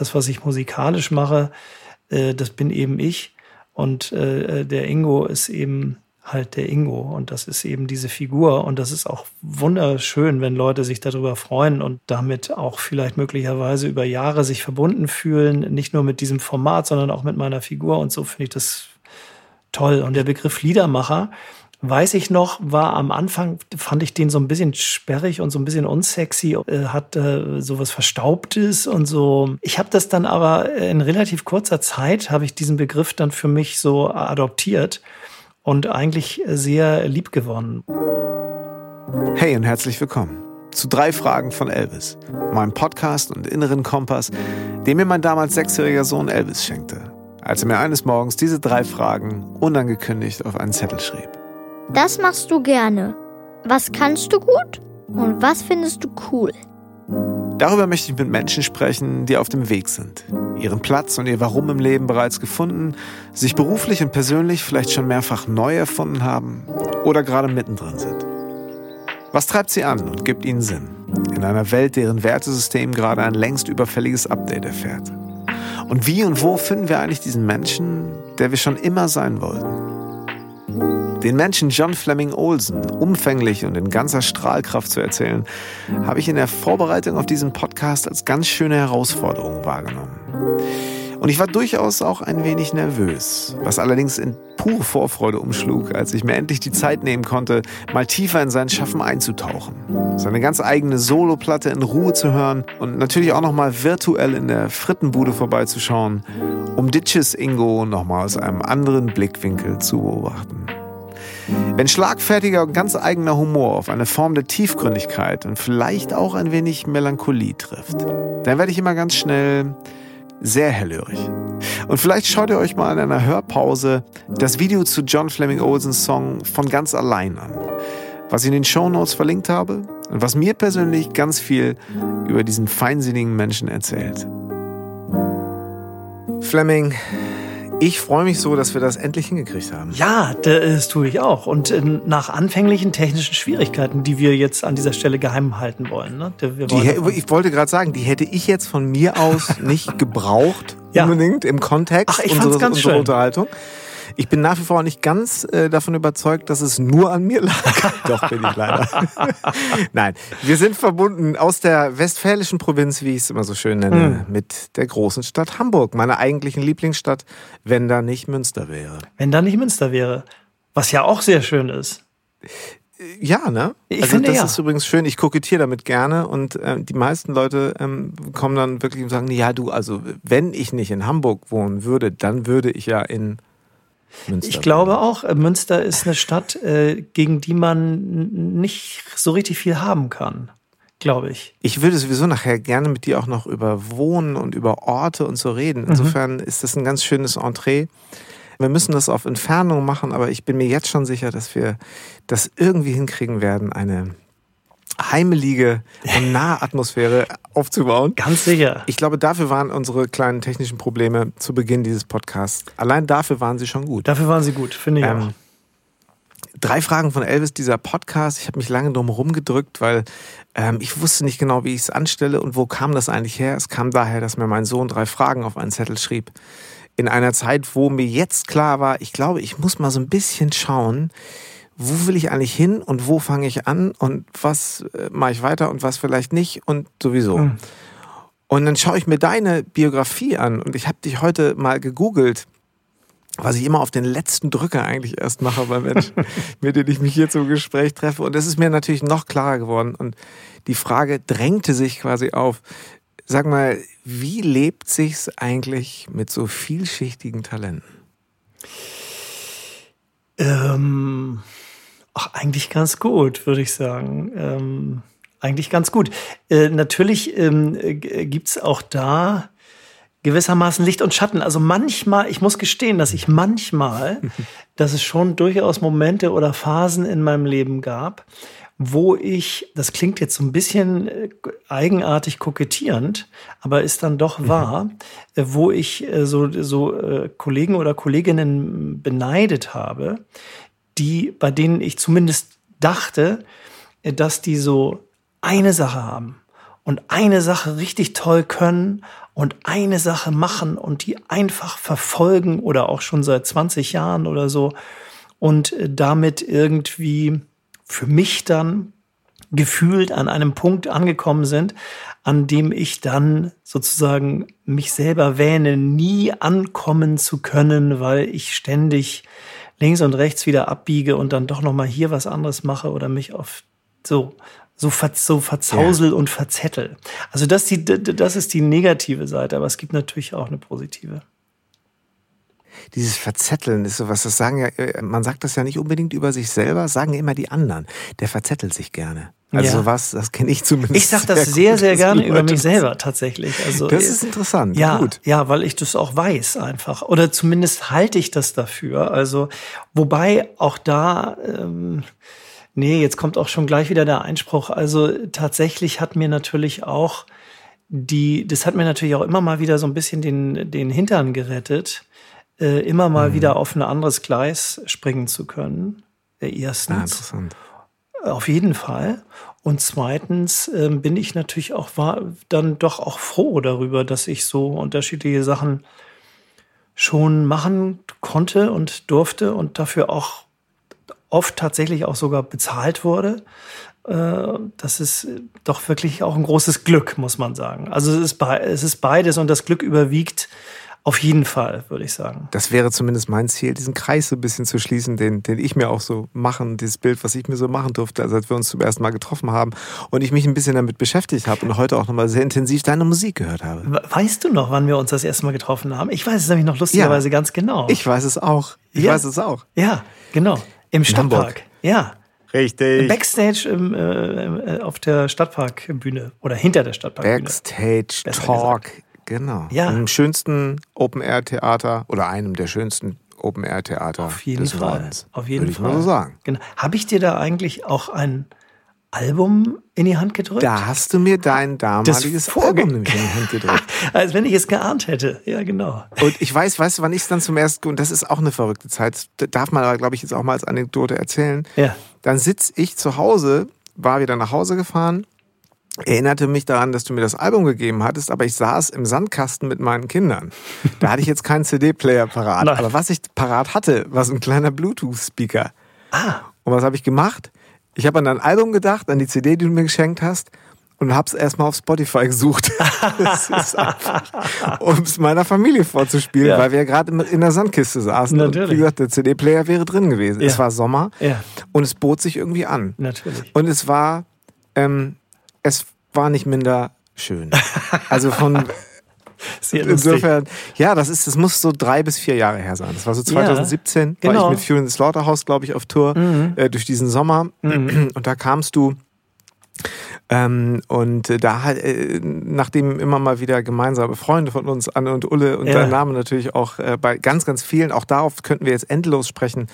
Das, was ich musikalisch mache, äh, das bin eben ich. Und äh, der Ingo ist eben halt der Ingo. Und das ist eben diese Figur. Und das ist auch wunderschön, wenn Leute sich darüber freuen und damit auch vielleicht möglicherweise über Jahre sich verbunden fühlen. Nicht nur mit diesem Format, sondern auch mit meiner Figur. Und so finde ich das toll. Und der Begriff Liedermacher, weiß ich noch, war am Anfang, fand ich den so ein bisschen sperrig und so ein bisschen unsexy, äh, hat äh, sowas Verstaubtes und so. Ich habe das dann aber in relativ kurzer Zeit, habe ich diesen Begriff dann für mich so adoptiert und eigentlich sehr lieb gewonnen. Hey und herzlich willkommen zu drei Fragen von Elvis, meinem Podcast und inneren Kompass, den mir mein damals sechsjähriger Sohn Elvis schenkte, als er mir eines Morgens diese drei Fragen unangekündigt auf einen Zettel schrieb. Das machst du gerne. Was kannst du gut und was findest du cool? Darüber möchte ich mit Menschen sprechen, die auf dem Weg sind, ihren Platz und ihr Warum im Leben bereits gefunden, sich beruflich und persönlich vielleicht schon mehrfach neu erfunden haben oder gerade mittendrin sind. Was treibt sie an und gibt ihnen Sinn? In einer Welt, deren Wertesystem gerade ein längst überfälliges Update erfährt. Und wie und wo finden wir eigentlich diesen Menschen, der wir schon immer sein wollten? Den Menschen John Fleming Olsen umfänglich und in ganzer Strahlkraft zu erzählen, habe ich in der Vorbereitung auf diesen Podcast als ganz schöne Herausforderung wahrgenommen. Und ich war durchaus auch ein wenig nervös, was allerdings in pure Vorfreude umschlug, als ich mir endlich die Zeit nehmen konnte, mal tiefer in sein Schaffen einzutauchen, seine ganz eigene Soloplatte in Ruhe zu hören und natürlich auch noch mal virtuell in der Frittenbude vorbeizuschauen, um Ditches Ingo noch mal aus einem anderen Blickwinkel zu beobachten. Wenn schlagfertiger und ganz eigener Humor auf eine Form der Tiefgründigkeit und vielleicht auch ein wenig Melancholie trifft, dann werde ich immer ganz schnell sehr hellhörig. Und vielleicht schaut ihr euch mal in einer Hörpause das Video zu John Fleming Olsens Song von ganz allein an, was ich in den Show Notes verlinkt habe und was mir persönlich ganz viel über diesen feinsinnigen Menschen erzählt. Fleming, ich freue mich so, dass wir das endlich hingekriegt haben. Ja, das tue ich auch. Und äh, nach anfänglichen technischen Schwierigkeiten, die wir jetzt an dieser Stelle geheim halten wollen. Ne? Wollen ich wollte gerade sagen, die hätte ich jetzt von mir aus nicht gebraucht, ja. unbedingt im Kontext Ach, ich unseres, ganz unserer schön. Unterhaltung. Ich bin nach wie vor nicht ganz äh, davon überzeugt, dass es nur an mir lag. Doch bin ich leider. Nein, wir sind verbunden aus der westfälischen Provinz, wie ich es immer so schön nenne, mhm. mit der großen Stadt Hamburg, meiner eigentlichen Lieblingsstadt, wenn da nicht Münster wäre. Wenn da nicht Münster wäre, was ja auch sehr schön ist. Ja, ne? Ich also finde, das ja. ist übrigens schön. Ich kokettiere damit gerne und äh, die meisten Leute ähm, kommen dann wirklich und sagen, ja, du, also wenn ich nicht in Hamburg wohnen würde, dann würde ich ja in Münster ich glaube auch, äh, Münster ist eine Stadt, äh, gegen die man nicht so richtig viel haben kann. Glaube ich. Ich würde sowieso nachher gerne mit dir auch noch über Wohnen und über Orte und so reden. Mhm. Insofern mhm. ist das ein ganz schönes Entree. Wir müssen das auf Entfernung machen, aber ich bin mir jetzt schon sicher, dass wir das irgendwie hinkriegen werden, eine heimelige und nahe Atmosphäre aufzubauen. Ganz sicher. Ich glaube, dafür waren unsere kleinen technischen Probleme zu Beginn dieses Podcasts. Allein dafür waren sie schon gut. Dafür waren sie gut, finde ich ähm, auch. Drei Fragen von Elvis, dieser Podcast. Ich habe mich lange drum rumgedrückt, weil ähm, ich wusste nicht genau, wie ich es anstelle und wo kam das eigentlich her. Es kam daher, dass mir mein Sohn drei Fragen auf einen Zettel schrieb. In einer Zeit, wo mir jetzt klar war, ich glaube, ich muss mal so ein bisschen schauen, wo will ich eigentlich hin und wo fange ich an und was äh, mache ich weiter und was vielleicht nicht und sowieso. Mhm. Und dann schaue ich mir deine Biografie an und ich habe dich heute mal gegoogelt, was ich immer auf den letzten Drücker eigentlich erst mache bei Menschen, mit denen ich mich hier zum Gespräch treffe. Und das ist mir natürlich noch klarer geworden. Und die Frage drängte sich quasi auf. Sag mal, wie lebt sich's eigentlich mit so vielschichtigen Talenten? Ähm Ach, eigentlich ganz gut, würde ich sagen. Ähm, eigentlich ganz gut. Äh, natürlich ähm, äh, gibt's auch da gewissermaßen Licht und Schatten. Also manchmal, ich muss gestehen, dass ich manchmal, dass es schon durchaus Momente oder Phasen in meinem Leben gab, wo ich, das klingt jetzt so ein bisschen äh, eigenartig kokettierend, aber ist dann doch mhm. wahr, mhm. wo ich äh, so, so Kollegen oder Kolleginnen beneidet habe, die, bei denen ich zumindest dachte, dass die so eine Sache haben. und eine Sache richtig toll können und eine Sache machen und die einfach verfolgen oder auch schon seit 20 Jahren oder so und äh, damit irgendwie für mich dann gefühlt an einem Punkt angekommen sind, an dem ich dann sozusagen mich selber wähne, nie ankommen zu können, weil ich ständig links und rechts wieder abbiege und dann doch noch mal hier was anderes mache oder mich auf so so, ver, so verzausel ja. und verzettel. Also das, die, das ist die negative Seite, aber es gibt natürlich auch eine positive dieses Verzetteln ist sowas, das sagen ja, äh, man sagt das ja nicht unbedingt über sich selber, sagen immer die anderen. Der verzettelt sich gerne. Also ja. sowas, das kenne ich zumindest. Ich sage das sehr, sehr, sehr gerne über mich selber tatsächlich. Also das ist interessant. Ja, Gut. ja, weil ich das auch weiß einfach. Oder zumindest halte ich das dafür. Also wobei auch da, ähm, nee, jetzt kommt auch schon gleich wieder der Einspruch. Also tatsächlich hat mir natürlich auch die, das hat mir natürlich auch immer mal wieder so ein bisschen den, den Hintern gerettet, äh, immer mal mhm. wieder auf ein anderes Gleis springen zu können. Äh, erstens. Ah, interessant. Auf jeden Fall. Und zweitens äh, bin ich natürlich auch war, dann doch auch froh darüber, dass ich so unterschiedliche Sachen schon machen konnte und durfte und dafür auch oft tatsächlich auch sogar bezahlt wurde. Äh, das ist doch wirklich auch ein großes Glück, muss man sagen. Also es ist, es ist beides und das Glück überwiegt auf jeden Fall, würde ich sagen. Das wäre zumindest mein Ziel, diesen Kreis so ein bisschen zu schließen, den, den ich mir auch so machen, dieses Bild, was ich mir so machen durfte, als wir uns zum ersten Mal getroffen haben und ich mich ein bisschen damit beschäftigt habe und heute auch nochmal sehr intensiv deine Musik gehört habe. Weißt du noch, wann wir uns das erste Mal getroffen haben? Ich weiß es nämlich noch lustigerweise ja, ganz genau. Ich weiß es auch. Ich ja. weiß es auch. Ja, genau. Im In Stadtpark. Hamburg. Ja. Richtig. Backstage im, äh, äh, auf der Stadtparkbühne oder hinter der Stadtparkbühne. Backstage Talk Genau. Ja. Im schönsten Open-Air-Theater oder einem der schönsten Open-Air-Theater Auf jeden des Fall. Nordens. Auf jeden würde ich Fall. mal so sagen. Genau. Habe ich dir da eigentlich auch ein Album in die Hand gedrückt? Da hast du mir dein damaliges Album nämlich in die Hand gedrückt. Als wenn ich es geahnt hätte. Ja, genau. Und ich weiß, weißt du, wann ich es dann zum ersten, und das ist auch eine verrückte Zeit, darf man aber, glaube ich, jetzt auch mal als Anekdote erzählen. Ja. Dann sitze ich zu Hause, war wieder nach Hause gefahren erinnerte mich daran, dass du mir das Album gegeben hattest, aber ich saß im Sandkasten mit meinen Kindern. Da hatte ich jetzt keinen CD-Player parat. Nein. Aber was ich parat hatte, war so ein kleiner Bluetooth-Speaker. Ah. Und was habe ich gemacht? Ich habe an dein Album gedacht, an die CD, die du mir geschenkt hast und habe es erstmal auf Spotify gesucht. um es meiner Familie vorzuspielen, ja. weil wir ja gerade in der Sandkiste saßen. Natürlich. Und wie gesagt, der CD-Player wäre drin gewesen. Ja. Es war Sommer ja. und es bot sich irgendwie an. Natürlich. Und es war, ähm, es war nicht minder schön. Also von Insofern, ja, das ist, das muss so drei bis vier Jahre her sein. Das war so 2017, ja, genau. war ich mit Fury in the Slaughterhouse, glaube ich, auf Tour mhm. äh, durch diesen Sommer. Mhm. Und da kamst du ähm, und da äh, nachdem immer mal wieder gemeinsame Freunde von uns, Anne und Ulle und ja. dein Name natürlich auch äh, bei ganz, ganz vielen, auch darauf könnten wir jetzt endlos sprechen,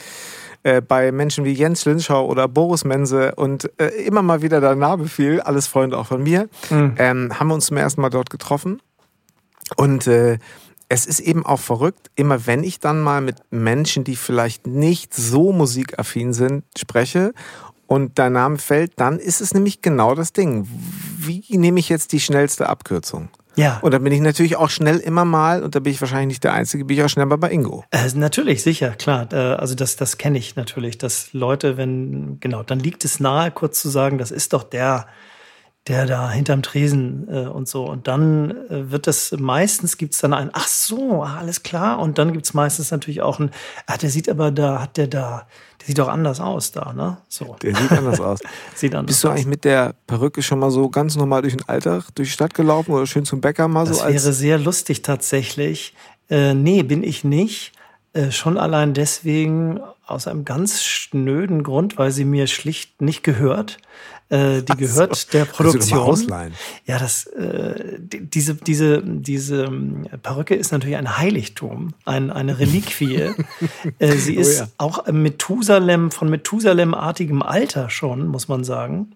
äh, bei Menschen wie Jens Linschau oder Boris Mense und äh, immer mal wieder der Name fiel, alles Freunde auch von mir, mhm. ähm, haben wir uns zum ersten Mal dort getroffen. Und äh, es ist eben auch verrückt, immer wenn ich dann mal mit Menschen, die vielleicht nicht so musikaffin sind, spreche und dein Name fällt, dann ist es nämlich genau das Ding. Wie nehme ich jetzt die schnellste Abkürzung? Ja. Und dann bin ich natürlich auch schnell immer mal, und da bin ich wahrscheinlich nicht der Einzige, bin ich auch schnell mal bei Ingo. Äh, natürlich, sicher, klar. Äh, also das, das kenne ich natürlich, dass Leute, wenn, genau, dann liegt es nahe, kurz zu sagen, das ist doch der, der da hinterm Tresen äh, und so. Und dann äh, wird das, meistens gibt's dann ein, ach so, alles klar. Und dann gibt's meistens natürlich auch ein, ah, der sieht aber da, hat der da, sieht doch anders aus da, ne? So. Der sieht anders aus. sieht anders Bist du eigentlich mit der Perücke schon mal so ganz normal durch den Alltag, durch die Stadt gelaufen oder schön zum Bäcker mal das so? Das wäre sehr lustig tatsächlich. Äh, nee, bin ich nicht. Äh, schon allein deswegen aus einem ganz schnöden Grund, weil sie mir schlicht nicht gehört. Äh, die gehört so. der Produktion. Ja, das, äh, diese, diese, diese ähm, Perücke ist natürlich ein Heiligtum, ein, eine Reliquie. äh, sie oh ist oh ja. auch Methusalem, von Methusalem-artigem Alter schon, muss man sagen.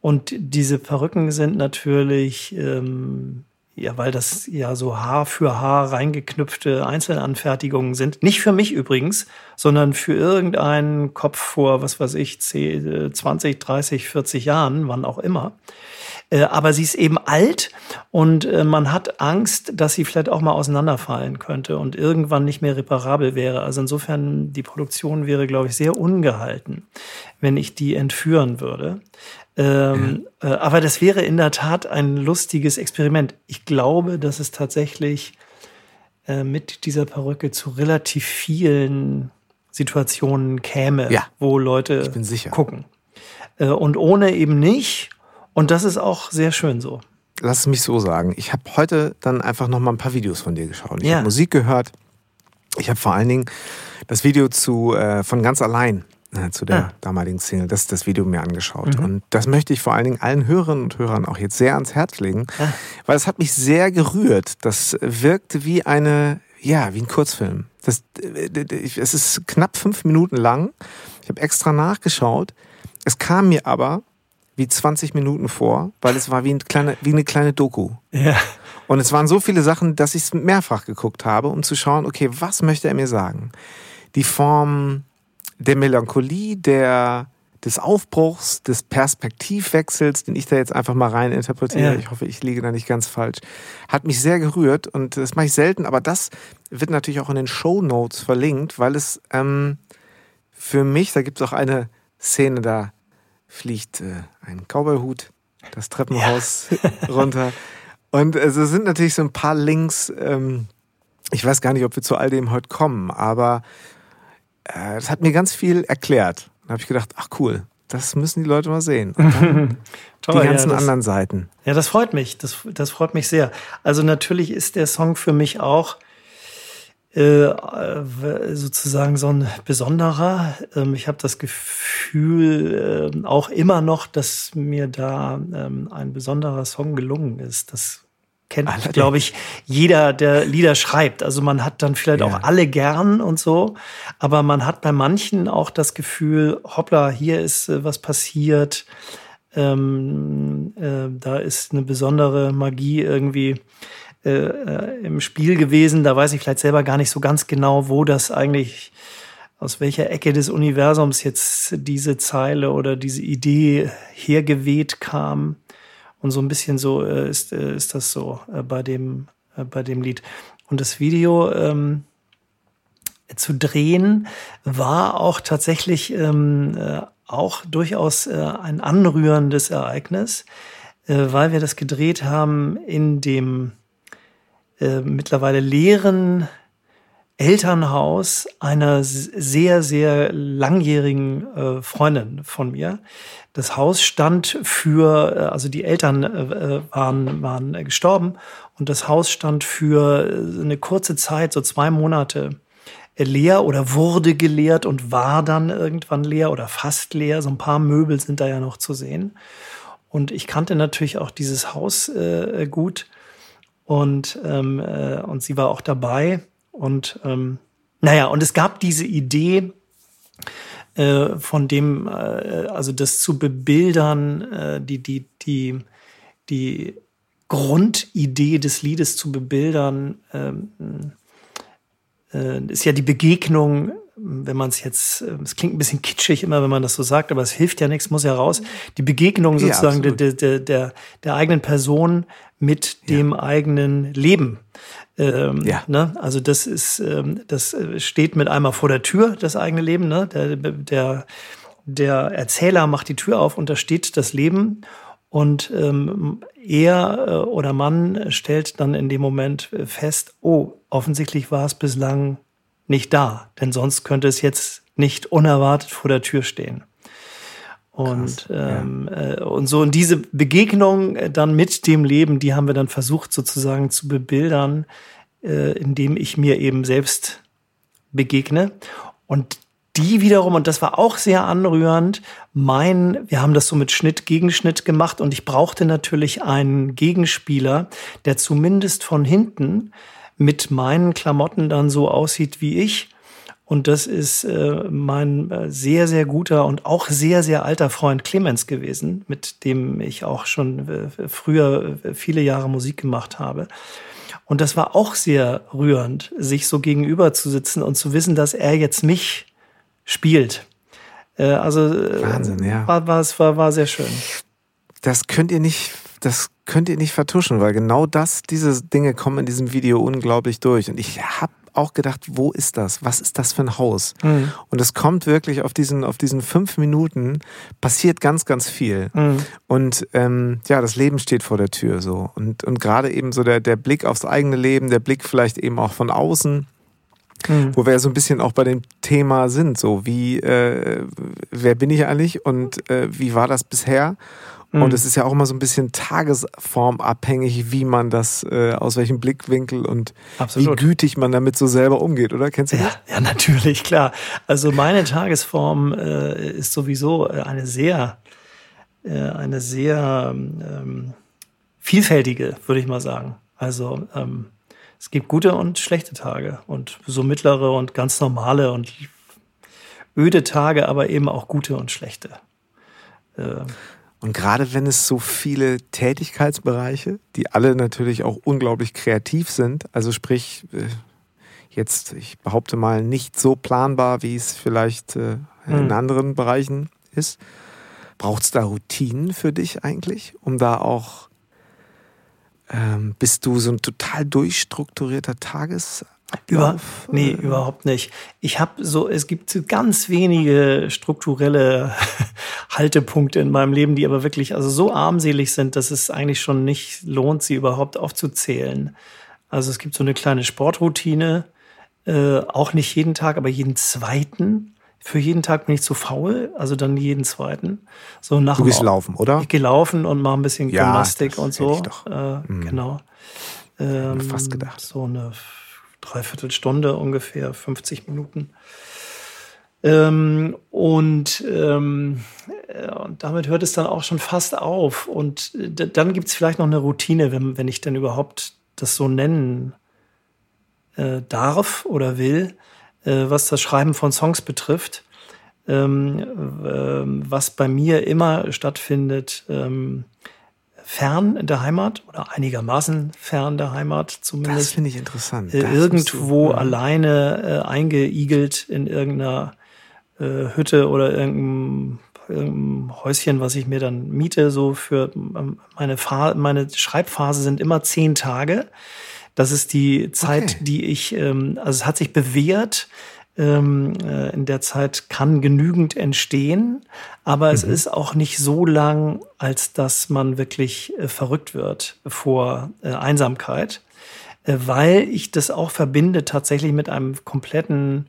Und diese Perücken sind natürlich ähm, ja, weil das ja so Haar für Haar reingeknüpfte Einzelanfertigungen sind. Nicht für mich übrigens, sondern für irgendeinen Kopf vor, was weiß ich, 20, 30, 40 Jahren, wann auch immer. Äh, aber sie ist eben alt und äh, man hat Angst, dass sie vielleicht auch mal auseinanderfallen könnte und irgendwann nicht mehr reparabel wäre. Also insofern, die Produktion wäre, glaube ich, sehr ungehalten, wenn ich die entführen würde. Ähm, ja. äh, aber das wäre in der Tat ein lustiges Experiment. Ich glaube, dass es tatsächlich äh, mit dieser Perücke zu relativ vielen Situationen käme, ja, wo Leute gucken. Äh, und ohne eben nicht. Und das ist auch sehr schön so. Lass es mich so sagen. Ich habe heute dann einfach noch mal ein paar Videos von dir geschaut. Ich ja. habe Musik gehört. Ich habe vor allen Dingen das Video zu äh, von ganz allein äh, zu der ah. damaligen Single, das, das Video mir angeschaut. Mhm. Und das möchte ich vor allen Dingen allen Hörerinnen und Hörern auch jetzt sehr ans Herz legen, ah. weil es hat mich sehr gerührt. Das wirkte wie eine, ja, wie ein Kurzfilm. Das, es ist knapp fünf Minuten lang. Ich habe extra nachgeschaut. Es kam mir aber wie 20 Minuten vor, weil es war wie, ein kleine, wie eine kleine Doku. Ja. Und es waren so viele Sachen, dass ich es mehrfach geguckt habe, um zu schauen, okay, was möchte er mir sagen? Die Form, der Melancholie, der, des Aufbruchs, des Perspektivwechsels, den ich da jetzt einfach mal rein interpretiere, ja. ich hoffe, ich liege da nicht ganz falsch, hat mich sehr gerührt und das mache ich selten, aber das wird natürlich auch in den Show Notes verlinkt, weil es ähm, für mich, da gibt es auch eine Szene, da fliegt äh, ein Cowboyhut das Treppenhaus ja. runter. Und es sind natürlich so ein paar Links. Ähm, ich weiß gar nicht, ob wir zu all dem heute kommen, aber äh, das hat mir ganz viel erklärt. Da habe ich gedacht, ach cool, das müssen die Leute mal sehen. Toll, die ganzen ja, das, anderen Seiten. Ja, das freut mich. Das, das freut mich sehr. Also natürlich ist der Song für mich auch äh, sozusagen so ein besonderer. Ähm, ich habe das Gefühl äh, auch immer noch, dass mir da ähm, ein besonderer Song gelungen ist. Das kennt, glaube ich, jeder, der Lieder schreibt. Also man hat dann vielleicht ja. auch alle gern und so, aber man hat bei manchen auch das Gefühl, hoppla, hier ist äh, was passiert. Ähm, äh, da ist eine besondere Magie irgendwie äh, äh, im Spiel gewesen. Da weiß ich vielleicht selber gar nicht so ganz genau, wo das eigentlich, aus welcher Ecke des Universums jetzt diese Zeile oder diese Idee hergeweht kam. Und so ein bisschen so äh, ist, äh, ist das so äh, bei, dem, äh, bei dem Lied. Und das Video ähm, zu drehen war auch tatsächlich ähm, äh, auch durchaus ein anrührendes Ereignis, weil wir das gedreht haben in dem äh, mittlerweile leeren Elternhaus einer sehr, sehr langjährigen äh, Freundin von mir. Das Haus stand für, äh, also die Eltern äh, äh, waren, waren gestorben und das Haus stand für eine kurze Zeit, so zwei Monate leer oder wurde geleert und war dann irgendwann leer oder fast leer. So ein paar Möbel sind da ja noch zu sehen. Und ich kannte natürlich auch dieses Haus äh, gut und, ähm, äh, und sie war auch dabei. Und ähm, naja, und es gab diese Idee, äh, von dem, äh, also das zu bebildern, äh, die, die, die, die Grundidee des Liedes zu bebildern, ähm, äh, ist ja die Begegnung, wenn man es jetzt, äh, es klingt ein bisschen kitschig immer, wenn man das so sagt, aber es hilft ja nichts, muss ja raus. Die Begegnung sozusagen ja, der, der, der, der eigenen Person mit dem ja. eigenen Leben. Ähm, ja. ne? Also das ist, ähm, das äh, steht mit einmal vor der Tür, das eigene Leben. Ne? Der, der, der Erzähler macht die Tür auf und da steht das Leben. Und ähm, er äh, oder Mann stellt dann in dem Moment fest, oh, offensichtlich war es bislang nicht da, denn sonst könnte es jetzt nicht unerwartet vor der Tür stehen. Und, Krass, ähm, ja. äh, und so und diese Begegnung äh, dann mit dem Leben, die haben wir dann versucht sozusagen zu bebildern, äh, indem ich mir eben selbst begegne. Und die wiederum, und das war auch sehr anrührend, mein, wir haben das so mit Schnitt, Gegenschnitt gemacht und ich brauchte natürlich einen Gegenspieler, der zumindest von hinten mit meinen Klamotten dann so aussieht wie ich und das ist äh, mein äh, sehr, sehr guter und auch sehr, sehr alter Freund Clemens gewesen, mit dem ich auch schon äh, früher äh, viele Jahre Musik gemacht habe. Und das war auch sehr rührend, sich so gegenüber zu sitzen und zu wissen, dass er jetzt mich spielt. Äh, also Wahnsinn, ja. War, war, es war, war sehr schön. Das könnt ihr nicht das könnt ihr nicht vertuschen, weil genau das, diese Dinge kommen in diesem Video unglaublich durch. Und ich habe auch gedacht, wo ist das? Was ist das für ein Haus? Mhm. Und es kommt wirklich auf diesen, auf diesen fünf Minuten, passiert ganz, ganz viel. Mhm. Und ähm, ja, das Leben steht vor der Tür so. Und, und gerade eben so der, der Blick aufs eigene Leben, der Blick vielleicht eben auch von außen. Mhm. Wo wir ja so ein bisschen auch bei dem Thema sind, so wie, äh, wer bin ich eigentlich und äh, wie war das bisher? Mhm. Und es ist ja auch immer so ein bisschen tagesformabhängig, wie man das, äh, aus welchem Blickwinkel und Absolut. wie gütig man damit so selber umgeht, oder? Kennst du das? Ja, ja natürlich, klar. Also meine Tagesform äh, ist sowieso äh, eine sehr, äh, eine sehr ähm, vielfältige, würde ich mal sagen. Also ähm, es gibt gute und schlechte Tage und so mittlere und ganz normale und öde Tage, aber eben auch gute und schlechte. Äh, und gerade wenn es so viele Tätigkeitsbereiche, die alle natürlich auch unglaublich kreativ sind, also sprich, äh, jetzt, ich behaupte mal, nicht so planbar, wie es vielleicht äh, in mhm. anderen Bereichen ist, braucht es da Routinen für dich eigentlich, um da auch, ähm, bist du so ein total durchstrukturierter Tages über, nee, überhaupt nicht. Ich habe so, es gibt ganz wenige strukturelle Haltepunkte in meinem Leben, die aber wirklich also so armselig sind, dass es eigentlich schon nicht lohnt, sie überhaupt aufzuzählen. Also es gibt so eine kleine Sportroutine, äh, auch nicht jeden Tag, aber jeden zweiten. Für jeden Tag bin ich zu faul, also dann jeden zweiten. So nach du gehst laufen, oder? Ich gehe laufen und mache ein bisschen ja, Gymnastik und so. Äh, mhm. Genau. Ähm, fast gedacht. So eine Dreiviertelstunde ungefähr, 50 Minuten. Ähm, und, ähm, äh, und damit hört es dann auch schon fast auf. Und dann gibt es vielleicht noch eine Routine, wenn, wenn ich denn überhaupt das so nennen äh, darf oder will, äh, was das Schreiben von Songs betrifft. Ähm, äh, was bei mir immer stattfindet, ähm, fern der Heimat oder einigermaßen fern der Heimat zumindest. Das finde ich interessant. Äh, irgendwo du, ja. alleine äh, eingeigelt in irgendeiner äh, Hütte oder irgendeinem, irgendeinem, Häuschen, was ich mir dann miete. So für ähm, meine, Fa meine Schreibphase sind immer zehn Tage. Das ist die Zeit, okay. die ich, ähm, also es hat sich bewährt, ähm, äh, in der Zeit kann genügend entstehen, aber mhm. es ist auch nicht so lang, als dass man wirklich äh, verrückt wird vor äh, Einsamkeit, äh, weil ich das auch verbinde tatsächlich mit einem kompletten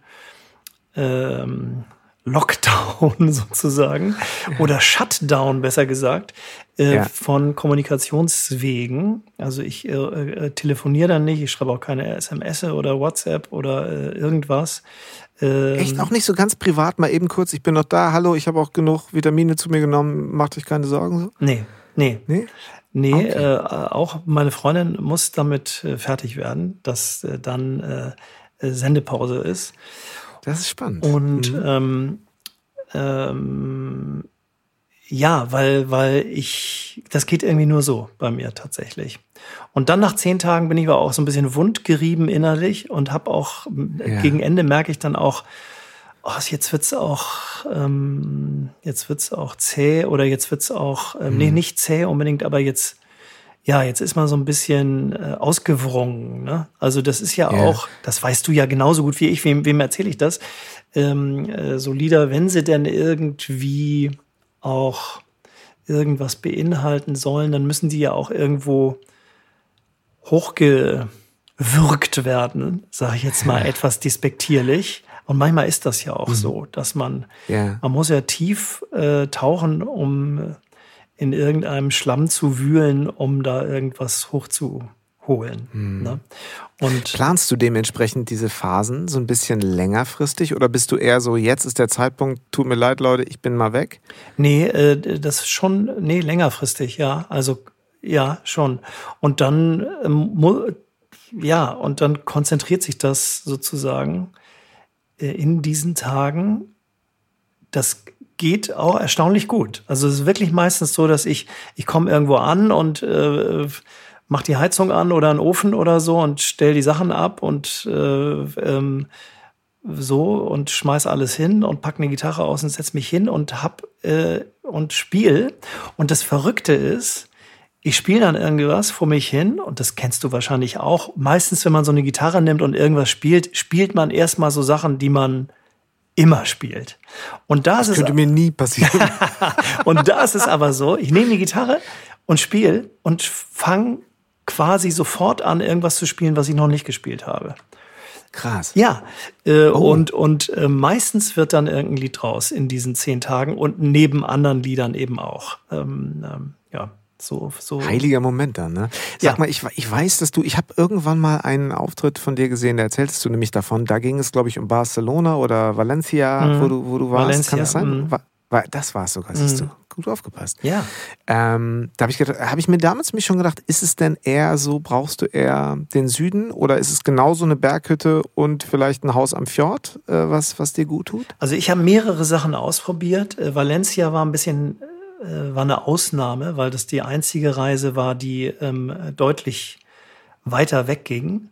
ähm, Lockdown sozusagen ja. oder Shutdown besser gesagt äh, ja. von Kommunikationswegen. Also ich äh, äh, telefoniere dann nicht, ich schreibe auch keine SMS oder WhatsApp oder äh, irgendwas. Ähm, Echt auch nicht so ganz privat, mal eben kurz, ich bin noch da, hallo, ich habe auch genug Vitamine zu mir genommen, macht euch keine Sorgen so? Nee, nee. Nee? Nee, okay. äh, auch meine Freundin muss damit äh, fertig werden, dass äh, dann äh, Sendepause ist. Das ist spannend. Und mhm. ähm, ähm, ja, weil, weil ich, das geht irgendwie nur so bei mir tatsächlich. Und dann nach zehn Tagen bin ich aber auch so ein bisschen wundgerieben innerlich und habe auch, ja. gegen Ende merke ich dann auch, oh, jetzt wird's auch, ähm, jetzt wird's auch zäh oder jetzt wird's auch, ähm, mhm. nee, nicht zäh unbedingt, aber jetzt, ja, jetzt ist man so ein bisschen äh, ausgewrungen. Ne? Also das ist ja, ja, auch, das weißt du ja genauso gut wie ich, wem, wem erzähle ich das? Ähm, äh, so Lieder, wenn sie denn irgendwie auch irgendwas beinhalten sollen, dann müssen die ja auch irgendwo hochgewürgt werden, sage ich jetzt mal etwas despektierlich. Und manchmal ist das ja auch mhm. so, dass man, yeah. man muss ja tief äh, tauchen, um in irgendeinem Schlamm zu wühlen, um da irgendwas hochzu holen. Mhm. Ne? Und Planst du dementsprechend diese Phasen so ein bisschen längerfristig oder bist du eher so, jetzt ist der Zeitpunkt, tut mir leid, Leute, ich bin mal weg? Nee, äh, das ist schon, nee, längerfristig, ja. Also ja, schon. Und dann, ähm, ja, und dann konzentriert sich das sozusagen äh, in diesen Tagen. Das geht auch erstaunlich gut. Also es ist wirklich meistens so, dass ich, ich komme irgendwo an und äh, mach die Heizung an oder einen Ofen oder so und stell die Sachen ab und äh, ähm, so und schmeiß alles hin und pack eine Gitarre aus und setz mich hin und hab äh, und spiel. Und das Verrückte ist, ich spiele dann irgendwas vor mich hin und das kennst du wahrscheinlich auch. Meistens, wenn man so eine Gitarre nimmt und irgendwas spielt, spielt man erstmal so Sachen, die man immer spielt. Und da das ist könnte mir nie passieren. und da ist es aber so, ich nehme die Gitarre und spiele und fange quasi sofort an, irgendwas zu spielen, was ich noch nicht gespielt habe. Krass. Ja, äh, Oh. und, und äh, meistens wird dann irgendein Lied draus in diesen zehn Tagen und neben anderen Liedern eben auch. Ähm, ähm, ja, so, so. Heiliger Moment dann, ne? Sag Ja. mal, ich, ich weiß, dass du, ich habe irgendwann mal einen Auftritt von dir gesehen, da erzähltest du nämlich davon. Da ging es, glaube ich, um Barcelona oder Valencia, Mhm. wo, du, wo du warst. Valencia, Kann das sein? mhm. War, war, das war es sogar, siehst Mhm. du. Gut aufgepasst. Ja. Ähm, da habe ich, gedacht- hab ich mir damals mich schon gedacht, ist es denn eher so, brauchst du eher den Süden oder ist es genauso eine Berghütte und vielleicht ein Haus am Fjord, äh, was, was dir gut tut? Also ich habe mehrere Sachen ausprobiert. Äh, Valencia war ein bisschen, war eine Ausnahme, weil das die einzige Reise war, die ähm, deutlich weiter wegging.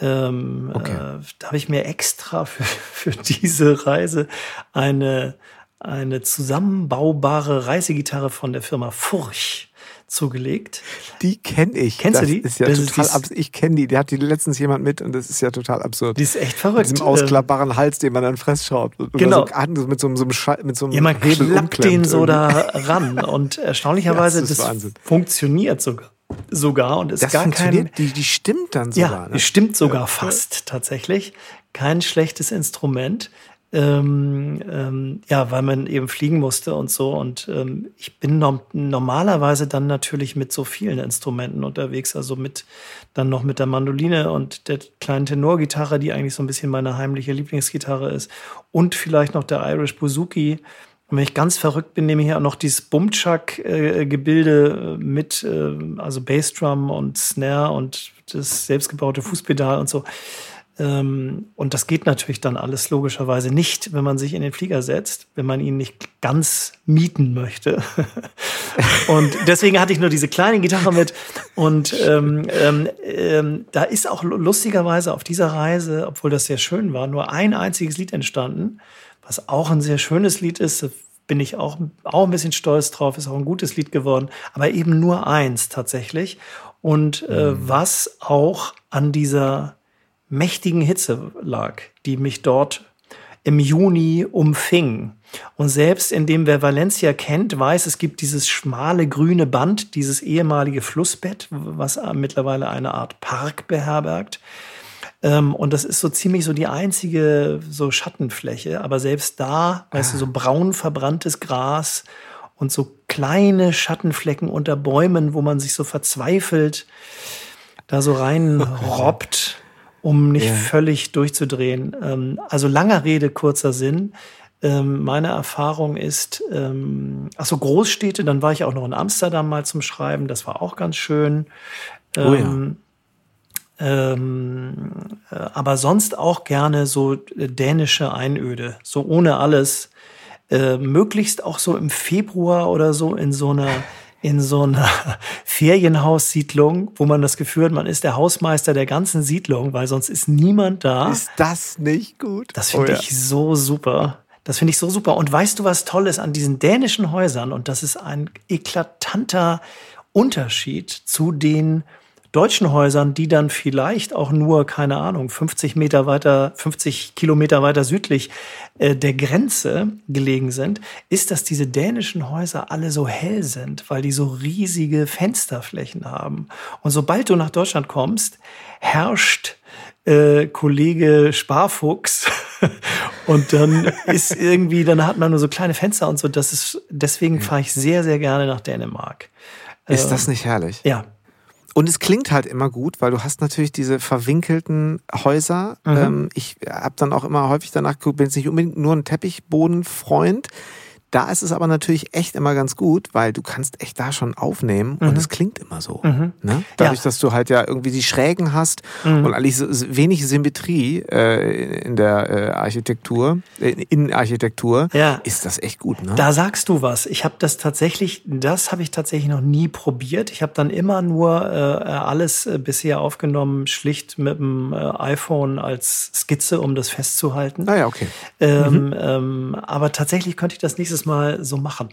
Ähm, Okay. äh, da habe ich mir extra für, für diese Reise eine, eine zusammenbaubare Reisegitarre von der Firma Furch zugelegt. Die kenne ich. Kennst du das die? Ist ja Das ist total dies- abs ich kenne die. Die hat die letztens jemand mit und das ist ja total absurd. Die ist echt mit verrückt. diesem Ähm, ausklappbaren Hals, den man dann fressschraubt. Genau. So, mit so, einem- so einem Schall, mit so einem Ja, man Hebel klappt den so da ran und erstaunlicherweise, Das ist das, Wahnsinn. funktioniert sogar, sogar und ist Das gar kein, die, die stimmt dann ja, sogar. ne? stimmt sogar fast tatsächlich, kein schlechtes Instrument. Ähm, ähm, ja, weil man eben fliegen musste und so. Und ähm, ich bin norm normalerweise dann natürlich mit so vielen Instrumenten unterwegs, also mit dann noch mit der Mandoline und der kleinen Tenorgitarre, die eigentlich so ein bisschen meine heimliche Lieblingsgitarre ist, und vielleicht noch der Irish Bouzouki. Und wenn ich ganz verrückt bin, nehme ich ja noch dieses Bumchuck-Gebilde mit, äh, also Bassdrum und Snare und das selbstgebaute Fußpedal und so. Ähm, und das geht natürlich dann alles logischerweise nicht, wenn man sich in den Flieger setzt, wenn man ihn nicht ganz mieten möchte. und deswegen hatte ich nur diese kleine Gitarre mit. Und ähm, ähm, ähm, da ist auch lu- lustigerweise auf dieser Reise, obwohl das sehr schön war, nur ein einziges Lied entstanden, was auch ein sehr schönes Lied ist. Da bin ich auch, auch ein bisschen stolz drauf, ist auch ein gutes Lied geworden, aber eben nur eins tatsächlich. Und äh, was auch an dieser mächtigen Hitze lag, die mich dort im Juni umfing. Und selbst indem wer Valencia kennt, weiß, es gibt dieses schmale grüne Band, dieses ehemalige Flussbett, was mittlerweile eine Art Park beherbergt. Ähm, und das ist so ziemlich so die einzige so Schattenfläche. Aber selbst da, weißt du, so braun verbranntes Gras und so kleine Schattenflecken unter Bäumen, wo man sich so verzweifelt da so rein robbt, um nicht Ja. völlig durchzudrehen. Ähm, also langer Rede, kurzer Sinn. Ähm, meine Erfahrung ist, ähm, ach so Großstädte, dann war ich auch noch in Amsterdam mal zum Schreiben, das war auch ganz schön. Oh ja. Ähm, ähm, äh, aber sonst auch gerne so äh, dänische Einöde, so ohne alles. Äh, möglichst auch so im Februar oder so in so einer in so einer Ferienhaussiedlung, wo man das Gefühl hat, man ist der Hausmeister der ganzen Siedlung, weil sonst ist niemand da. Ist das nicht gut? Das finde Oh ja. ich so super. Das finde ich so super. Und weißt du, was toll ist an diesen dänischen Häusern? Und das ist ein eklatanter Unterschied zu den deutschen Häusern, die dann vielleicht auch nur, keine Ahnung, 50 Meter weiter, 50 Kilometer weiter südlich äh, der Grenze gelegen sind, ist, dass diese dänischen Häuser alle so hell sind, weil die so riesige Fensterflächen haben. Und sobald du nach Deutschland kommst, herrscht äh, Kollege Sparfuchs und dann ist irgendwie, dann hat man nur so kleine Fenster und so. Das ist, deswegen fahre ich sehr, sehr gerne nach Dänemark. Ist das nicht herrlich? Ja, Und es klingt halt immer gut, weil du hast natürlich diese verwinkelten Häuser. Mhm. Ähm, ich habe dann auch immer häufig danach geguckt, bin jetzt nicht unbedingt nur ein Teppichbodenfreund. Da ist es aber natürlich echt immer ganz gut, weil du kannst echt da schon aufnehmen und es klingt immer so. Ne? Dadurch, Mhm. Ja. dass du halt ja irgendwie die Schrägen hast Mhm. und eigentlich so, wenig Symmetrie äh, in der äh, Architektur, äh, Innenarchitektur, Ja. ist das echt gut. Ne? Da sagst du was. Ich habe das tatsächlich, das habe ich tatsächlich noch nie probiert. Ich habe dann immer nur äh, alles äh, bisher aufgenommen, schlicht mit dem äh, iPhone als Skizze, um das festzuhalten. ah ja, okay. Ähm, ähm, aber tatsächlich könnte ich das nächstes es mal so machen.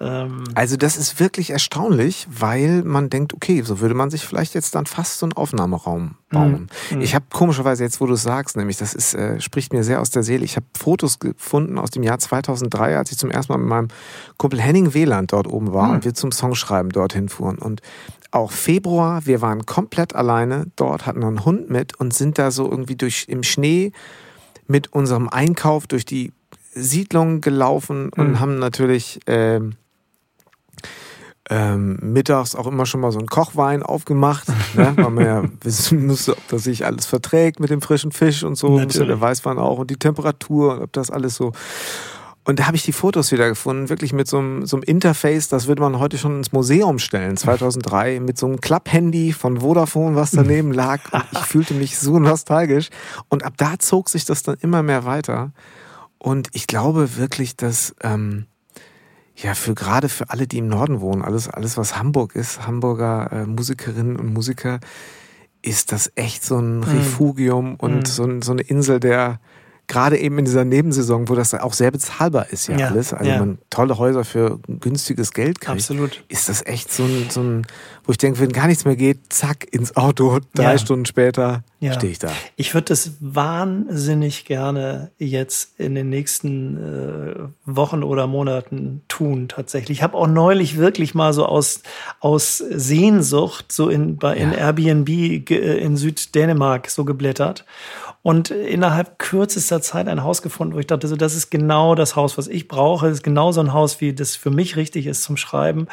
Ähm also das ist wirklich erstaunlich, weil man denkt, okay, so würde man sich vielleicht jetzt dann fast so einen Aufnahmeraum bauen. Mhm. Ich habe komischerweise jetzt, wo du es sagst, nämlich das ist, äh, spricht mir sehr aus der Seele. Ich habe Fotos gefunden aus dem Jahr 2003, als ich zum ersten Mal mit meinem Kumpel Henning Wieland dort oben war mhm. und wir zum Songschreiben dorthin fuhren. Und auch Februar, wir waren komplett alleine dort, hatten einen Hund mit und sind da so irgendwie durch im Schnee mit unserem Einkauf durch die Siedlung gelaufen und mhm. haben natürlich ähm, ähm, mittags auch immer schon mal so einen Kochwein aufgemacht, ne, weil man ja wissen musste, ob das sich alles verträgt mit dem frischen Fisch und so, natürlich. der Weißwein auch und die Temperatur und ob das alles so. Und da habe ich die Fotos wieder gefunden, wirklich mit so einem, so einem Interface, das würde man heute schon ins Museum stellen, 2003, mit so einem Klapp-Handy von Vodafone, was daneben lag. Und ich fühlte mich so nostalgisch. Und ab da zog sich das dann immer mehr weiter. Und ich glaube wirklich, dass ähm, ja für gerade für alle, die im Norden wohnen, alles, alles was Hamburg ist, Hamburger äh, Musikerinnen und Musiker, ist das echt so ein mhm. Refugium mm. und so, so eine Insel der gerade eben in dieser Nebensaison, wo das auch sehr bezahlbar ist ja, ja alles, also ja. man tolle Häuser für günstiges Geld kriegt, Absolut. ist das echt so ein, so ein, wo ich denke, wenn gar nichts mehr geht, zack, ins Auto, drei ja. Stunden später ja. stehe ich da. Ich würde das wahnsinnig gerne jetzt in den nächsten äh, Wochen oder Monaten tun, tatsächlich. Ich habe auch neulich wirklich mal so aus, aus Sehnsucht so in, bei, in Airbnb äh, in Süddänemark so geblättert und innerhalb kürzester Zeit ein Haus gefunden, wo ich dachte, so, das ist genau das Haus, was ich brauche. Das ist genau so ein Haus, wie das für mich richtig ist zum Schreiben.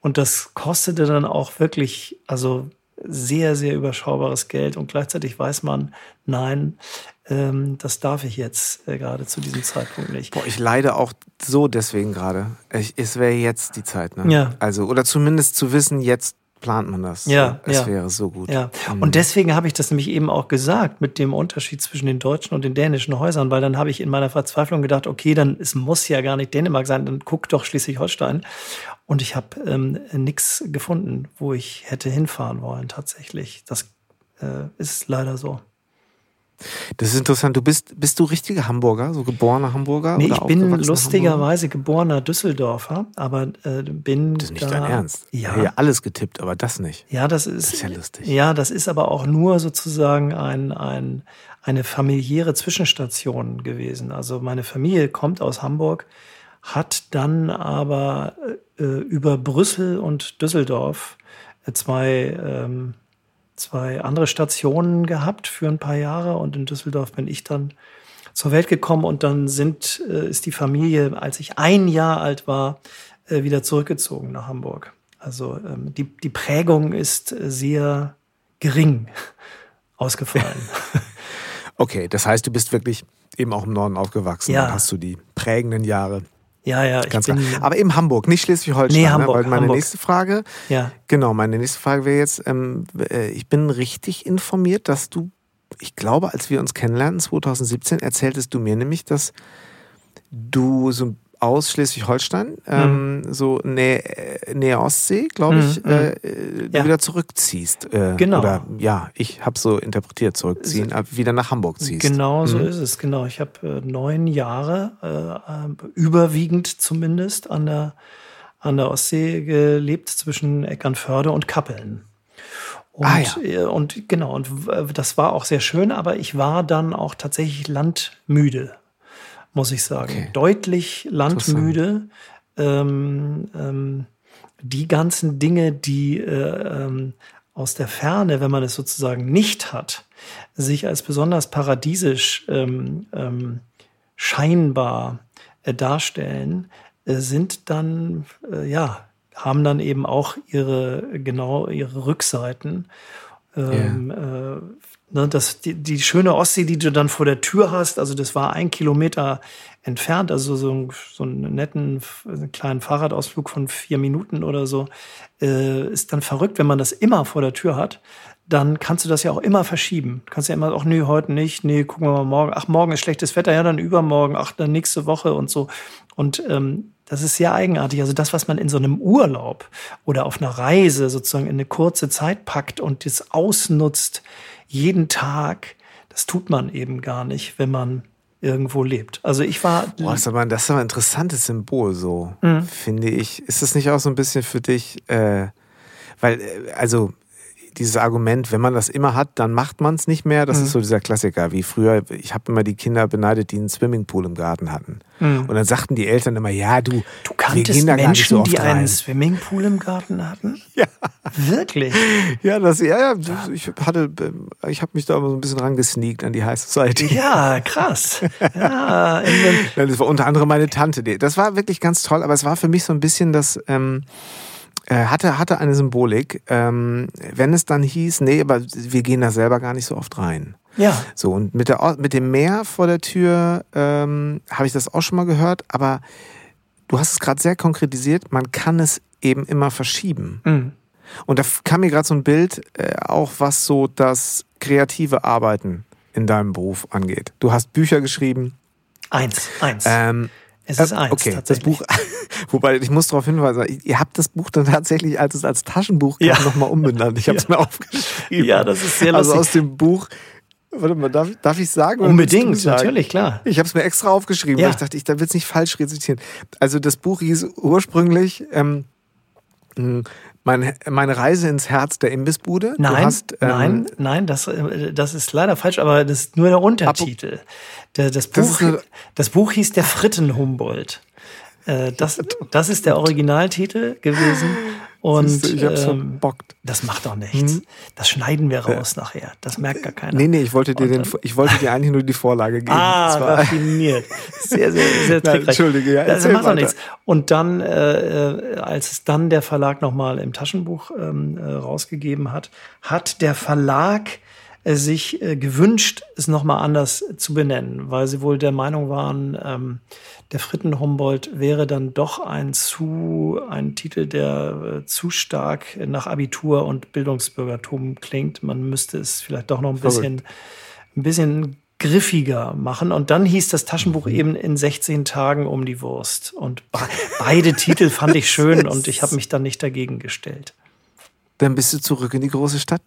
Und das kostete dann auch wirklich, also sehr, sehr überschaubares Geld. Und gleichzeitig weiß man, nein, ähm, das darf ich jetzt äh, gerade zu diesem Zeitpunkt nicht. Boah, ich leide auch so deswegen gerade. Es wäre jetzt die Zeit, ne? Ja. Also, oder zumindest zu wissen, jetzt plant man das. Ja, es ja. wäre so gut. Ja. Mhm. Und deswegen habe ich das nämlich eben auch gesagt mit dem Unterschied zwischen den deutschen und den dänischen Häusern, weil dann habe ich in meiner Verzweiflung gedacht, okay, dann es muss ja gar nicht Dänemark sein, dann guck doch Schleswig-Holstein. Und ich habe ähm, nichts gefunden, wo ich hätte hinfahren wollen tatsächlich. Das äh, ist leider so. Das ist interessant. Du bist, bist du richtiger Hamburger, so geborener Hamburger? Nee, ich bin lustigerweise geborener Düsseldorfer, aber äh, bin. Das ist nicht da, dein Ernst. Ja. Ich habe ja alles getippt, aber das nicht. Ja, das ist. Das ist ja lustig. Ja, das ist aber auch nur sozusagen ein, ein, eine familiäre Zwischenstation gewesen. Also meine Familie kommt aus Hamburg, hat dann aber äh, über Brüssel und Düsseldorf äh, zwei ähm, zwei andere Stationen gehabt für ein paar Jahre und in Düsseldorf bin ich dann zur Welt gekommen und dann sind, äh, ist die Familie, als ich ein Jahr alt war, äh, wieder zurückgezogen nach Hamburg. Also ähm, die, die Prägung ist sehr gering ausgefallen. okay, das heißt, du bist wirklich eben auch im Norden aufgewachsen ja. hast du die prägenden Jahre ja, ja. Ganz klar. Aber eben Hamburg, nicht Schleswig-Holstein. Nee, Hamburg. Ne? Weil meine Hamburg. nächste Frage, ja. genau, meine nächste Frage wäre jetzt, ähm, äh, ich bin richtig informiert, dass du, ich glaube, als wir uns kennenlernten, 2017, erzähltest du mir nämlich, dass du so aus Schleswig-Holstein, ähm, mhm. so Nähe, Nähe Ostsee, glaube ich, mhm. äh, ja. wieder zurückziehst. Äh, genau. Oder ja, ich habe so interpretiert, zurückziehen, äh, wieder nach Hamburg ziehst. Genau, so mhm. ist es, genau. Ich habe äh, neun Jahre, äh, äh, überwiegend zumindest, an der, an der Ostsee gelebt, zwischen Eckernförde und Kappeln. Und, ah, ja. Äh, und genau, und das war auch sehr schön, aber ich war dann auch tatsächlich landmüde muss ich sagen. Okay. Deutlich landmüde. Ähm, ähm, die ganzen Dinge, die äh, ähm, aus der Ferne, wenn man es sozusagen nicht hat, sich als besonders paradiesisch ähm, ähm, scheinbar äh, darstellen, äh, sind dann, äh, ja, haben dann eben auch ihre, genau ihre Rückseiten. Ähm, yeah. äh, Ne, das, die, die schöne Ostsee, die du dann vor der Tür hast, also das war ein Kilometer entfernt, also so, so einen netten einen kleinen Fahrradausflug von vier Minuten oder so, äh, ist dann verrückt, wenn man das immer vor der Tür hat. Dann kannst du das ja auch immer verschieben. Du kannst ja immer, ach nee, heute nicht, nee, gucken wir mal morgen. Ach, morgen ist schlechtes Wetter, ja, dann übermorgen, ach, dann nächste Woche und so. Und ähm, das ist sehr eigenartig. Also das, was man in so einem Urlaub oder auf einer Reise sozusagen in eine kurze Zeit packt und das ausnutzt, jeden Tag, das tut man eben gar nicht, wenn man irgendwo lebt. Also ich war. Boah, das, ist aber, das ist aber ein interessantes Symbol, so, mhm. finde ich. Ist das nicht auch so ein bisschen für dich, äh, weil, äh, also dieses Argument, wenn man das immer hat, dann macht man es nicht mehr. Das mhm. ist so dieser Klassiker, wie früher, ich habe immer die Kinder beneidet, die einen Swimmingpool im Garten hatten. Mhm. Und dann sagten die Eltern immer, ja, du, du kanntest Menschen, so die einen Swimmingpool im Garten hatten? Ja. Wirklich? Ja, das, ja, ja, ich hatte, ich habe mich da immer so ein bisschen rangesneakt an die High Society. Ja, krass. Ja, das war unter anderem meine Tante. Das war wirklich ganz toll, aber es war für mich so ein bisschen das, ähm, äh, hatte, hatte eine Symbolik, ähm, wenn es dann hieß, nee, aber wir gehen da selber gar nicht so oft rein. Ja. So, und mit, der, mit dem Meer vor der Tür ähm, habe ich das auch schon mal gehört, aber du hast es gerade sehr konkretisiert, man kann es eben immer verschieben. Mhm. Und da kam mir gerade so ein Bild, äh, auch was so das kreative Arbeiten in deinem Beruf angeht. Du hast Bücher geschrieben. Eins, eins. Ähm, es ist eins. Okay, das Buch. Wobei ich muss darauf hinweisen, ihr habt das Buch dann tatsächlich, als es als Taschenbuch kam, ja. nochmal umbenannt. Ich habe es ja. mir aufgeschrieben. Ja, das ist sehr lustig. Also aus dem Buch. Warte mal, darf, darf ich sagen? Unbedingt, sagen? natürlich, klar. Ich habe es mir extra aufgeschrieben, ja. weil ich dachte, ich da will es nicht falsch rezitieren. Also das Buch hieß ursprünglich ähm, meine, meine Reise ins Herz der Imbissbude. Nein, hast, ähm, nein, nein, das, äh, das ist leider falsch, aber das ist nur der Untertitel. Der, das, Buch, das, das Buch hieß Der Fritten-Humboldt. Äh, das, das ist der Originaltitel gewesen. Und ich hab's ähm, verbockt. Das macht doch nichts. Mhm. Das schneiden wir raus ja. nachher. Das merkt gar keiner. Nee, nee, ich wollte dir, den, ich wollte dir eigentlich nur die Vorlage geben. Ah, raffiniert. Sehr, sehr, sehr trickreich. Entschuldige, ja. Das macht doch nichts. Und dann, äh, äh, als es dann der Verlag nochmal im Taschenbuch ähm, äh, rausgegeben hat, hat der Verlag sich äh, gewünscht, es nochmal anders zu benennen, weil sie wohl der Meinung waren, ähm, der Fritten-Humboldt wäre dann doch ein zu, ein Titel, der äh, zu stark nach Abitur und Bildungsbürgertum klingt. Man müsste es vielleicht doch noch ein bisschen, ein bisschen griffiger machen. Und dann hieß das Taschenbuch mhm. eben in 16 Tagen um die Wurst. Und beide Titel fand ich schön und ich habe mich dann nicht dagegen gestellt. Dann bist du zurück in die große Stadt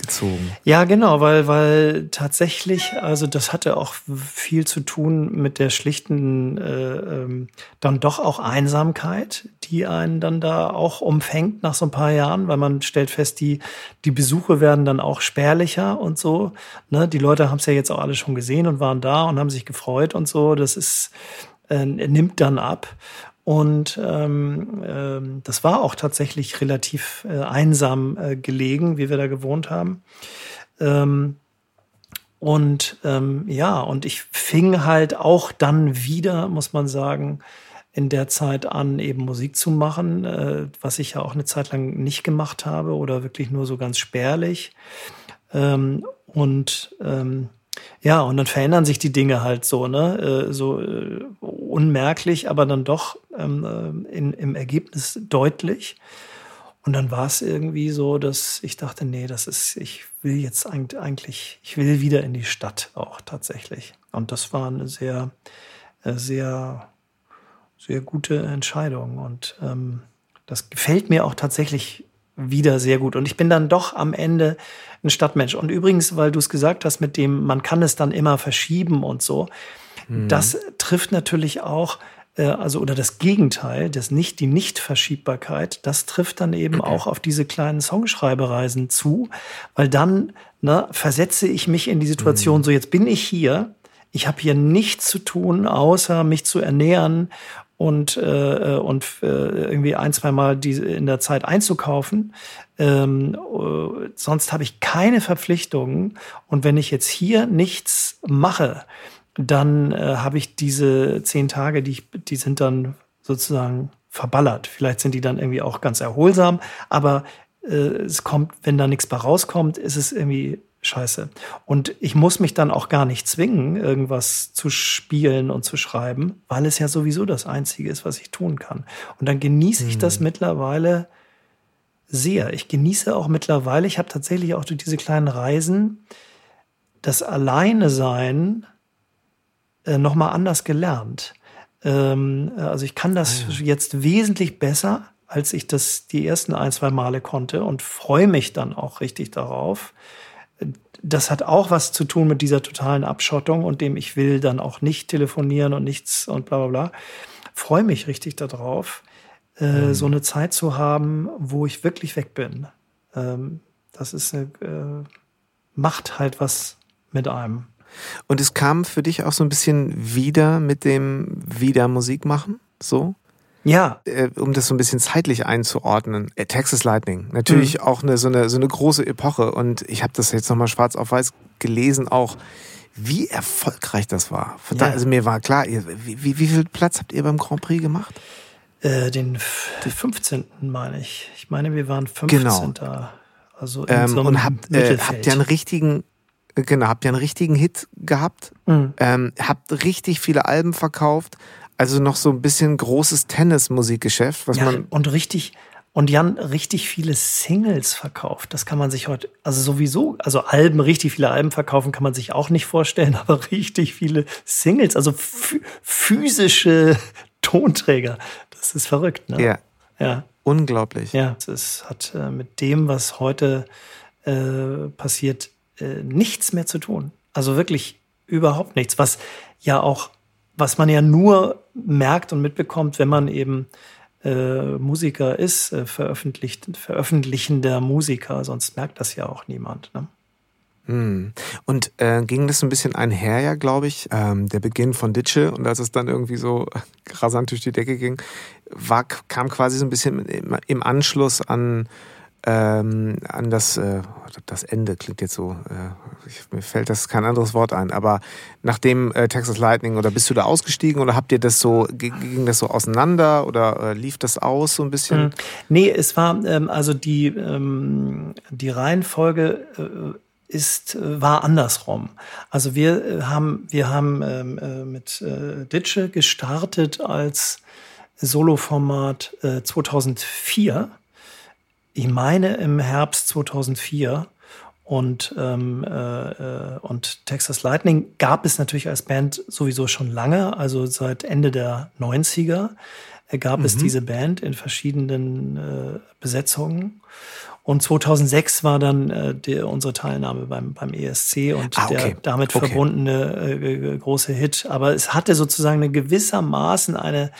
gezogen. Ja, genau, weil, weil tatsächlich, also das hatte auch viel zu tun mit der schlichten, äh, ähm, dann doch auch Einsamkeit, die einen dann da auch umfängt nach so ein paar Jahren, weil man stellt fest, die, die Besuche werden dann auch spärlicher und so. Ne? Die Leute haben es ja jetzt auch alle schon gesehen und waren da und haben sich gefreut und so. Das ist, äh, nimmt dann ab. Und ähm, ähm, das war auch tatsächlich relativ äh, einsam äh, gelegen, wie wir da gewohnt haben. Ähm, und ähm, ja, und ich fing halt auch dann wieder, muss man sagen, in der Zeit an, eben Musik zu machen, äh, was ich ja auch eine Zeit lang nicht gemacht habe oder wirklich nur so ganz spärlich. Ähm, und ähm, ja, und dann verändern sich die Dinge halt so, ne? Äh, so äh, unmerklich, aber dann doch ähm, äh, in, im Ergebnis deutlich. Und dann war es irgendwie so, dass ich dachte, nee, das ist, ich will jetzt eigentlich, ich will wieder in die Stadt auch tatsächlich. Und das war eine sehr, sehr, sehr gute Entscheidung. Und ähm, das gefällt mir auch tatsächlich wieder sehr gut. Und ich bin dann doch am Ende ein Stadtmensch. Und übrigens, weil du es gesagt hast, mit dem, man kann es dann immer verschieben und so, mhm. das trifft natürlich auch, äh, also oder das Gegenteil, das nicht, die Nichtverschiebbarkeit, das trifft dann eben auch auf diese kleinen Songschreibereisen zu, weil dann ne, versetze ich mich in die Situation, mhm. so jetzt bin ich hier, ich habe hier nichts zu tun, außer mich zu ernähren und, äh, und äh, irgendwie ein, zwei Mal die in der Zeit einzukaufen. Ähm, äh, sonst habe ich keine Verpflichtungen. Und wenn ich jetzt hier nichts mache, dann äh, habe ich diese zehn Tage, die, ich, die sind dann sozusagen verballert. Vielleicht sind die dann irgendwie auch ganz erholsam, aber äh, es kommt, wenn da nichts bei rauskommt, ist es irgendwie scheiße. Und ich muss mich dann auch gar nicht zwingen, irgendwas zu spielen und zu schreiben, weil es ja sowieso das Einzige ist, was ich tun kann. Und dann genieße ich das hm. mittlerweile sehr. Ich genieße auch mittlerweile, ich habe tatsächlich auch durch diese kleinen Reisen das Alleine sein äh, nochmal anders gelernt. Ähm, also ich kann das ah, ja. jetzt wesentlich besser, als ich das die ersten ein, zwei Male konnte und freue mich dann auch richtig darauf das hat auch was zu tun mit dieser totalen Abschottung und dem ich will dann auch nicht telefonieren und nichts und bla bla bla. Freue mich richtig darauf, äh, mhm. so eine Zeit zu haben, wo ich wirklich weg bin. Ähm, das ist eine, äh, macht halt was mit einem. Und es kam für dich auch so ein bisschen wieder mit dem Wieder Musik machen, so? Ja. Äh, um das so ein bisschen zeitlich einzuordnen. Äh, Texas Lightning, natürlich mhm. auch eine so, eine so eine große Epoche. Und ich habe das jetzt nochmal schwarz auf weiß gelesen, auch wie erfolgreich das war. Ja. Also mir war klar, wie, wie, wie viel Platz habt ihr beim Grand Prix gemacht? Äh, den, den 15. meine ich. Ich meine, wir waren 15. Genau. Also in ähm, so einem und habt, äh, habt ihr einen richtigen, genau, habt ihr einen richtigen Hit gehabt? Mhm. Ähm, habt richtig viele Alben verkauft. Also noch so ein bisschen großes Tennis-Musikgeschäft, was ja, man. Und richtig, und Jan richtig viele Singles verkauft. Das kann man sich heute, also sowieso, also Alben, richtig viele Alben verkaufen kann man sich auch nicht vorstellen, aber richtig viele Singles, also physische Tonträger. Das ist verrückt, ne? Ja. Ja. Unglaublich. Ja, es hat äh, mit dem, was heute äh, passiert, äh, nichts mehr zu tun. Also wirklich überhaupt nichts. Was ja auch was man ja nur merkt und mitbekommt, wenn man eben äh, Musiker ist, äh, veröffentlicht, veröffentlichender Musiker, sonst merkt das ja auch niemand. Ne? Hm. Und äh, ging das ein bisschen einher, ja, glaube ich, ähm, der Beginn von Ditsche und als es dann irgendwie so rasant durch die Decke ging, war, kam quasi so ein bisschen im, im Anschluss an ähm, an das, äh, das Ende klingt jetzt so, äh, ich, mir fällt das kein anderes Wort ein, aber nachdem äh, Texas Lightning oder bist du da ausgestiegen oder habt ihr das so, ging das so auseinander oder äh, lief das aus so ein bisschen? Mhm. Nee, es war, ähm, also die, ähm, die Reihenfolge äh, ist, war andersrum. Also wir äh, haben, wir haben ähm, äh, mit äh, Ditsche gestartet als Soloformat äh, 2004 ich meine im Herbst 2004. Und, ähm, äh, und Texas Lightning gab es natürlich als Band sowieso schon lange, also seit Ende der 90er äh, gab mhm. es diese Band in verschiedenen äh, Besetzungen. Und 2006 war dann äh, die, unsere Teilnahme beim, beim ESC und ah, okay. der damit okay. verbundene äh, große Hit. Aber es hatte sozusagen eine gewissermaßen eine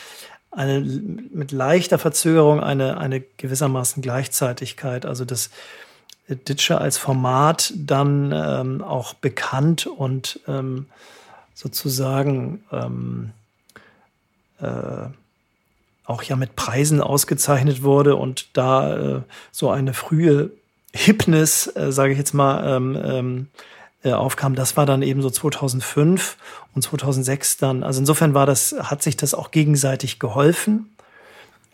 eine mit leichter Verzögerung eine, eine gewissermaßen Gleichzeitigkeit. Also das Ditsche als Format dann ähm, auch bekannt und ähm, sozusagen ähm, äh, auch ja mit Preisen ausgezeichnet wurde und da äh, so eine frühe Hipness, äh, sage ich jetzt mal, ähm, ähm, äh, aufkam, das war dann eben so 2005 und 2006 dann. Also insofern war das, hat sich das auch gegenseitig geholfen,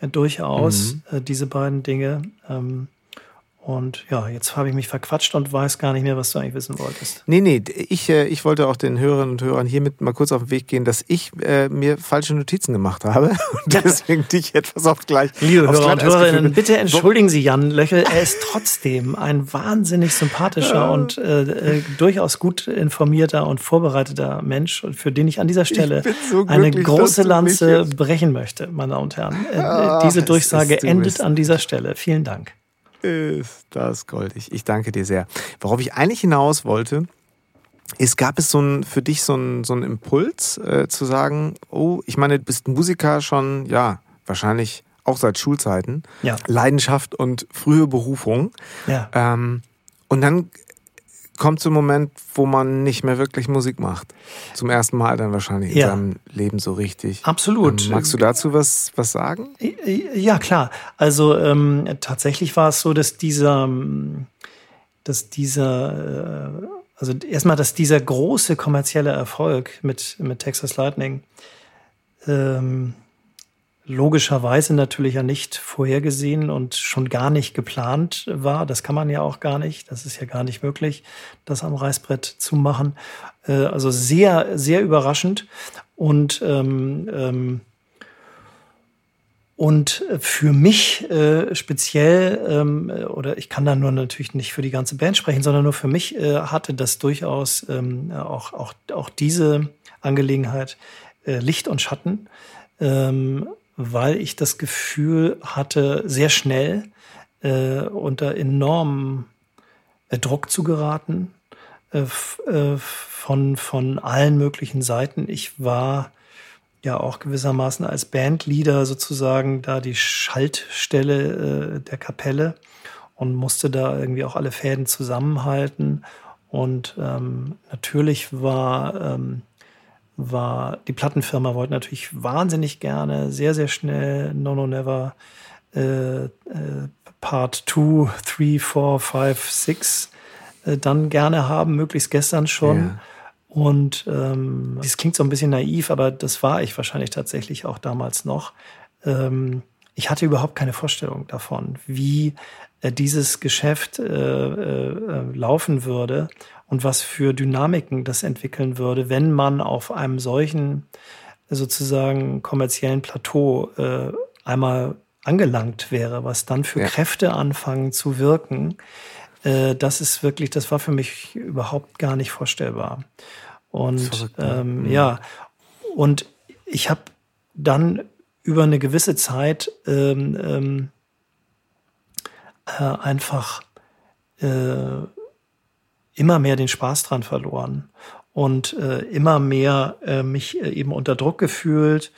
äh, durchaus, mhm. äh, diese beiden Dinge. Ähm, und ja, jetzt habe ich mich verquatscht und weiß gar nicht mehr, was du eigentlich wissen wolltest. Nee, nee, ich, äh, ich wollte auch den Hörerinnen und Hörern hiermit mal kurz auf den Weg gehen, dass ich äh, mir falsche Notizen gemacht habe und ja. deswegen dich etwas auf gleich. Liebe Hörer und Hörerinnen, bitte entschuldigen Sie Jan Löchel, er ist trotzdem ein wahnsinnig sympathischer ja. und äh, äh, durchaus gut informierter und vorbereiteter Mensch, für den ich an dieser Stelle so eine große Lanze brechen möchte, meine Damen und Herren. Äh, Ach, diese Durchsage endet an dieser Stelle. Vielen Dank. Ist das goldig. Ich danke dir sehr. Worauf ich eigentlich hinaus wollte, ist, gab es so ein, für dich so einen so Impuls äh, zu sagen, oh, ich meine, du bist Musiker schon, ja, wahrscheinlich auch seit Schulzeiten. Ja. Leidenschaft und frühe Berufung. Ja. Ähm, und dann kommt so ein Moment, wo man nicht mehr wirklich Musik macht. Zum ersten Mal dann wahrscheinlich in ja. seinem Leben so richtig. Absolut. Ähm, magst du dazu was, was sagen? Ja, klar. Also ähm, tatsächlich war es so, dass dieser, dass dieser, äh, also erstmal, dass dieser große kommerzielle Erfolg mit, mit Texas Lightning ähm, logischerweise natürlich ja nicht vorhergesehen und schon gar nicht geplant war. Das kann man ja auch gar nicht. Das ist ja gar nicht möglich, das am Reißbrett zu machen. Äh, also sehr, sehr überraschend. Und ähm, ähm, und für mich äh, speziell, ähm, oder ich kann da nur natürlich nicht für die ganze Band sprechen, sondern nur für mich äh, hatte das durchaus ähm, auch, auch, auch diese Angelegenheit äh, Licht und Schatten. Ähm, weil ich das Gefühl hatte, sehr schnell äh, unter enormem äh, Druck zu geraten, äh, äh, von, von allen möglichen Seiten. Ich war ja auch gewissermaßen als Bandleader sozusagen da die Schaltstelle äh, der Kapelle und musste da irgendwie auch alle Fäden zusammenhalten. Und ähm, natürlich war, ähm, war die Plattenfirma wollte natürlich wahnsinnig gerne, sehr, sehr schnell No No Never äh, äh, Part 2, 3, 4, 5, 6 dann gerne haben, möglichst gestern schon. Ja. Und ähm, das klingt so ein bisschen naiv, aber das war ich wahrscheinlich tatsächlich auch damals noch. Ähm, ich hatte überhaupt keine Vorstellung davon, wie dieses Geschäft äh, äh, laufen würde und was für Dynamiken das entwickeln würde, wenn man auf einem solchen sozusagen kommerziellen Plateau äh, einmal angelangt wäre, was dann für ja. Kräfte anfangen zu wirken. Äh, das ist wirklich, das war für mich überhaupt gar nicht vorstellbar. Und Verrückt, ne? ähm, mhm. ja, und ich habe dann über eine gewisse Zeit ähm, ähm, äh, einfach äh, immer mehr den Spaß dran verloren und äh, immer mehr äh, mich äh, eben unter Druck gefühlt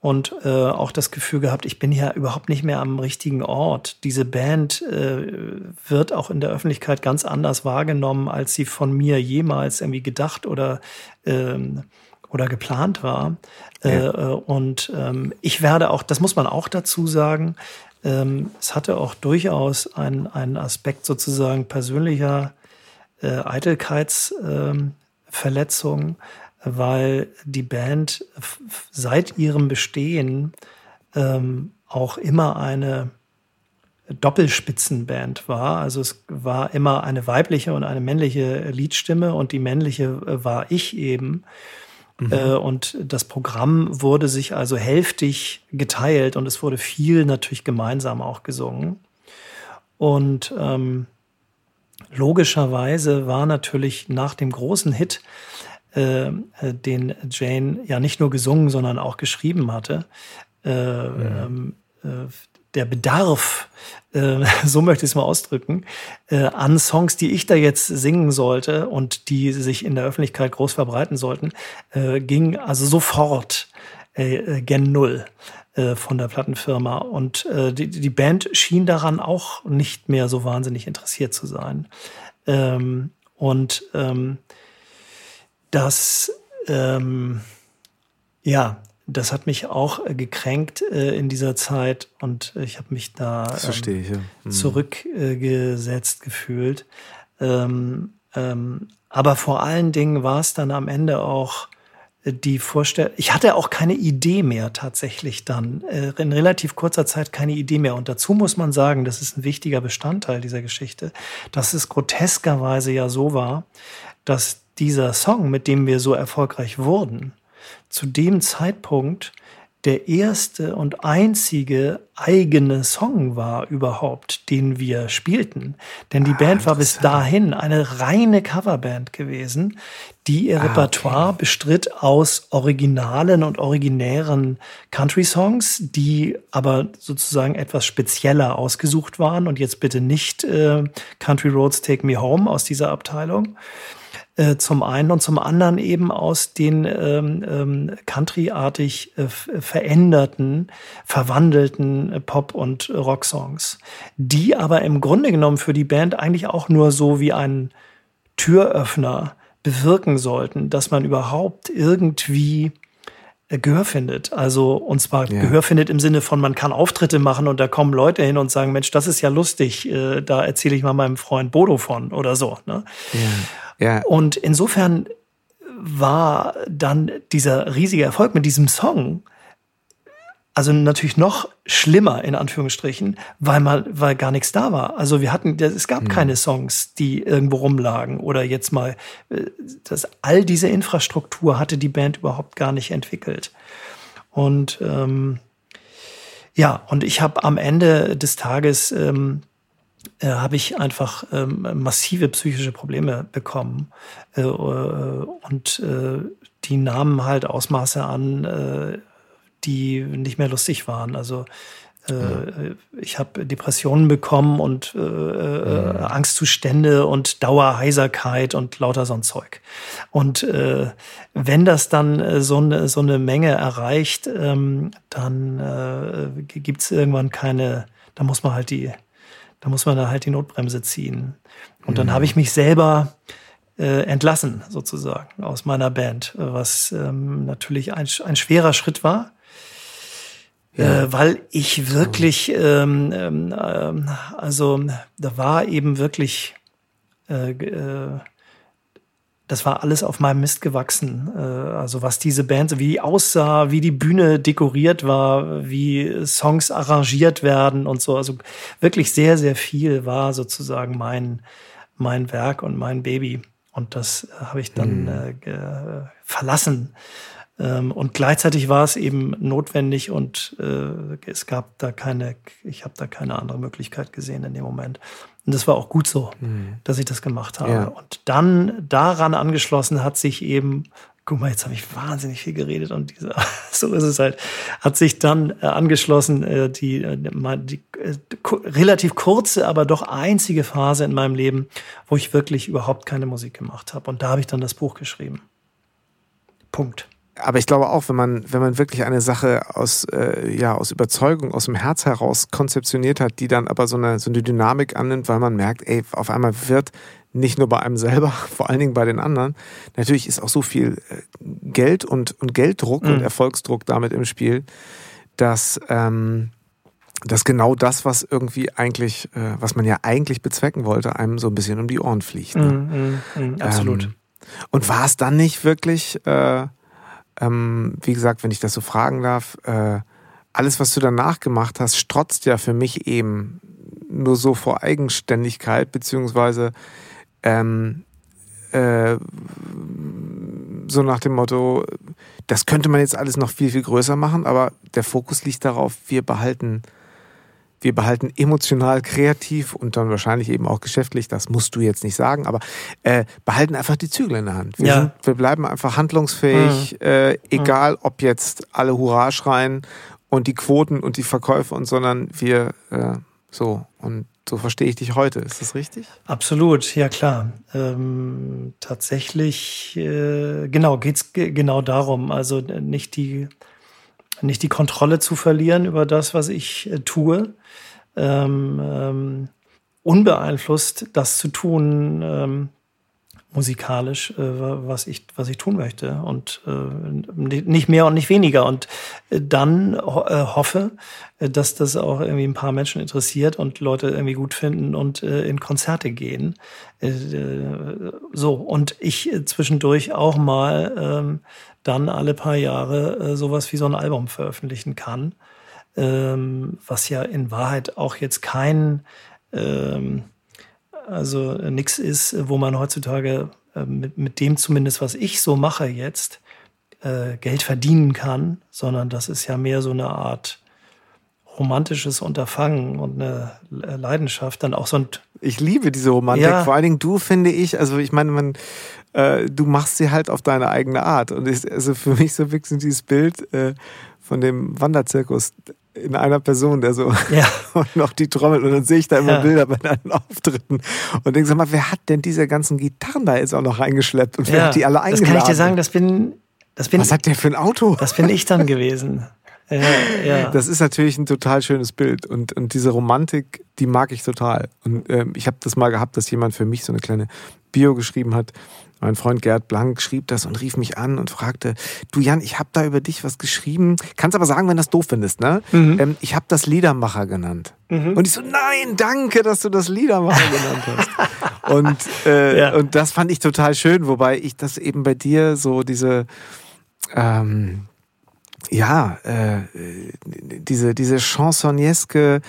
und äh, auch das Gefühl gehabt, ich bin ja überhaupt nicht mehr am richtigen Ort. Diese Band äh, wird auch in der Öffentlichkeit ganz anders wahrgenommen, als sie von mir jemals irgendwie gedacht oder ähm, oder geplant war. Ja. Äh, und ähm, ich werde auch, das muss man auch dazu sagen, ähm, es hatte auch durchaus einen Aspekt sozusagen persönlicher äh, Eitelkeitsverletzung. Ähm, weil die Band seit ihrem Bestehen ähm, auch immer eine Doppelspitzenband war. Also es war immer eine weibliche und eine männliche Liedstimme und die männliche äh, war ich eben. Mhm. Äh, und das Programm wurde sich also hälftig geteilt und es wurde viel natürlich gemeinsam auch gesungen. Und ähm, logischerweise war natürlich nach dem großen Hit äh, den Jane ja nicht nur gesungen, sondern auch geschrieben hatte. Äh, ja. ähm, äh, der Bedarf, äh, so möchte ich es mal ausdrücken, äh, an Songs, die ich da jetzt singen sollte und die sich in der Öffentlichkeit groß verbreiten sollten, äh, ging also sofort gen Null von der Plattenfirma. Und die, die Band schien daran auch nicht mehr so wahnsinnig interessiert zu sein. Ähm, und ähm, das, ähm, ja, das hat mich auch äh, gekränkt äh, in dieser Zeit und ich habe mich da ähm, ich, ja. mhm. zurückgesetzt gefühlt. Ähm, ähm, aber vor allen Dingen war es dann am Ende auch äh, die Vorstellung, ich hatte auch keine Idee mehr tatsächlich dann, äh, in relativ kurzer Zeit keine Idee mehr. Und dazu muss man sagen, das ist ein wichtiger Bestandteil dieser Geschichte, dass es groteskerweise ja so war, dass dieser Song, mit dem wir so erfolgreich wurden, zu dem Zeitpunkt der erste und einzige eigene Song war überhaupt, den wir spielten. Denn die ah, Band war bis dahin eine reine Coverband gewesen, die ihr ah, Repertoire okay. bestritt aus originalen und originären Country-Songs, die aber sozusagen etwas spezieller ausgesucht waren. Und jetzt bitte nicht äh, Country Roads Take Me Home aus dieser Abteilung, äh, zum einen und zum anderen eben aus den ähm, ähm, Country-artig äh, veränderten, verwandelten äh, Pop- und Rocksongs, die aber im Grunde genommen für die Band eigentlich auch nur so wie ein Türöffner bewirken sollten, dass man überhaupt irgendwie äh, Gehör findet. Also, und zwar ja. Gehör findet im Sinne von, man kann Auftritte machen und da kommen Leute hin und sagen, Mensch, das ist ja lustig, äh, da erzähle ich mal meinem Freund Bodo von oder so. Ne? Ja. Ja. Und insofern war dann dieser riesige Erfolg mit diesem Song also natürlich noch schlimmer in Anführungsstrichen, weil man, weil gar nichts da war. Also wir hatten, es gab mhm. keine Songs, die irgendwo rumlagen oder jetzt mal, äh, das, all diese Infrastruktur hatte die Band überhaupt gar nicht entwickelt. Und ähm, ja, und ich habe am Ende des Tages ähm, äh, habe ich einfach ähm, massive psychische Probleme bekommen. Äh, äh, und äh, die nahmen halt Ausmaße an, äh, die nicht mehr lustig waren. Also äh, ich habe Depressionen bekommen und äh, äh, Angstzustände und Dauerheiserkeit und lauter so ein Zeug. Und äh, wenn das dann so eine so eine Menge erreicht, ähm, dann äh, gibt es irgendwann keine, da muss man halt die, da muss man da halt die Notbremse ziehen. Und dann Mhm. habe ich mich selber äh, entlassen, sozusagen, aus meiner Band, was ähm, natürlich ein, ein schwerer Schritt war. Äh, weil ich wirklich, ähm, ähm, ähm, also da war eben wirklich, äh, äh, das war alles auf meinem Mist gewachsen. Äh, also was diese Band, wie die aussah, wie die Bühne dekoriert war, wie Songs arrangiert werden und so. Also wirklich sehr, sehr viel war sozusagen mein, mein Werk und mein Baby. Und das äh, habe ich dann äh, ge- verlassen. Ähm, und gleichzeitig war es eben notwendig und äh, es gab da keine, ich habe da keine andere Möglichkeit gesehen in dem Moment. Und das war auch gut so, dass ich das gemacht habe. Ja. Und dann daran angeschlossen hat sich eben, guck mal, jetzt habe ich wahnsinnig viel geredet und diese, so ist es halt, hat sich dann äh, angeschlossen äh, die, äh, die relativ kurze, aber doch einzige Phase in meinem Leben, wo ich wirklich überhaupt keine Musik gemacht habe. Und da habe ich dann das Buch geschrieben. Punkt. Aber ich glaube auch, wenn man, wenn man wirklich eine Sache aus, äh, ja, aus Überzeugung, aus dem Herz heraus konzeptioniert hat, die dann aber so eine, so eine Dynamik annimmt, weil man merkt, ey, auf einmal wird nicht nur bei einem selber, vor allen Dingen bei den anderen. Natürlich ist auch so viel äh, Geld und, und Gelddruck und Mhm. Erfolgsdruck damit im Spiel, dass, ähm, dass genau das, was irgendwie eigentlich, äh, was man ja eigentlich bezwecken wollte, einem so ein bisschen um die Ohren fliegt. Ne? Mm, mm, mm, absolut. Ähm, und war es dann nicht wirklich, äh, ähm, wie gesagt, wenn ich das so fragen darf, äh, alles, was du danach gemacht hast, strotzt ja für mich eben nur so vor Eigenständigkeit, beziehungsweise ähm, äh, so nach dem Motto, das könnte man jetzt alles noch viel, viel größer machen, aber der Fokus liegt darauf, wir behalten wir behalten emotional, kreativ und dann wahrscheinlich eben auch geschäftlich, das musst du jetzt nicht sagen, aber äh, behalten einfach die Zügel in der Hand. Wir, Ja. sind, wir bleiben einfach handlungsfähig, äh, egal ob jetzt alle Hurra schreien und die Quoten und die Verkäufe und sondern wir äh, so und so verstehe ich dich heute. Ist das richtig? Absolut, ja klar. Ähm, tatsächlich, äh, genau, geht's ge genau darum. Also äh, nicht die, nicht die Kontrolle zu verlieren über das, was ich äh, tue. Ähm, ähm, unbeeinflusst das zu tun, ähm, musikalisch, äh, was ich, was ich tun möchte. Und äh, nicht mehr und nicht weniger. Und äh, dann ho äh, hoffe, äh, dass das auch irgendwie ein paar Menschen interessiert und Leute irgendwie gut finden und äh, in Konzerte gehen. So, und ich zwischendurch auch mal ähm, dann alle paar Jahre äh, sowas wie so ein Album veröffentlichen kann. Ähm, was ja in Wahrheit auch jetzt kein ähm, also äh, nichts ist, wo man heutzutage äh, mit, mit dem zumindest, was ich so mache jetzt, äh, Geld verdienen kann, sondern das ist ja mehr so eine Art romantisches Unterfangen und eine Le- Leidenschaft, dann auch so ein Ich liebe diese Romantik. Ja. Vor allen Dingen du, finde ich, also ich meine, man, äh, du machst sie halt auf deine eigene Art. Und ich, also für mich so wirklich dieses Bild äh, von dem Wanderzirkus in einer Person, der so ja, und noch die Trommel und dann sehe ich da immer Ja. Bilder bei deinen Auftritten und denke, sag mal, wer hat denn diese ganzen Gitarren da jetzt auch noch reingeschleppt und wer hat die alle das eingeladen? kann ich dir sagen, das bin das bin Was hat der für ein Auto? das bin ich dann gewesen. Ja, ja. Das ist natürlich ein total schönes Bild und, und diese Romantik, die mag ich total. Und ähm, ich habe das mal gehabt, dass jemand für mich so eine kleine Bio geschrieben hat. Mein Freund Gerd Blank schrieb das und rief mich an und fragte, du Jan, ich habe da über dich was geschrieben. Kannst aber sagen, wenn du das doof findest, ne? Mhm. Ähm, ich habe das Liedermacher genannt. Und ich so, nein, danke, dass du das Liedermacher genannt hast. Und, äh, Ja. und das fand ich total schön, wobei ich das eben bei dir so diese ähm, ja, äh, diese, diese chansonieske, äh,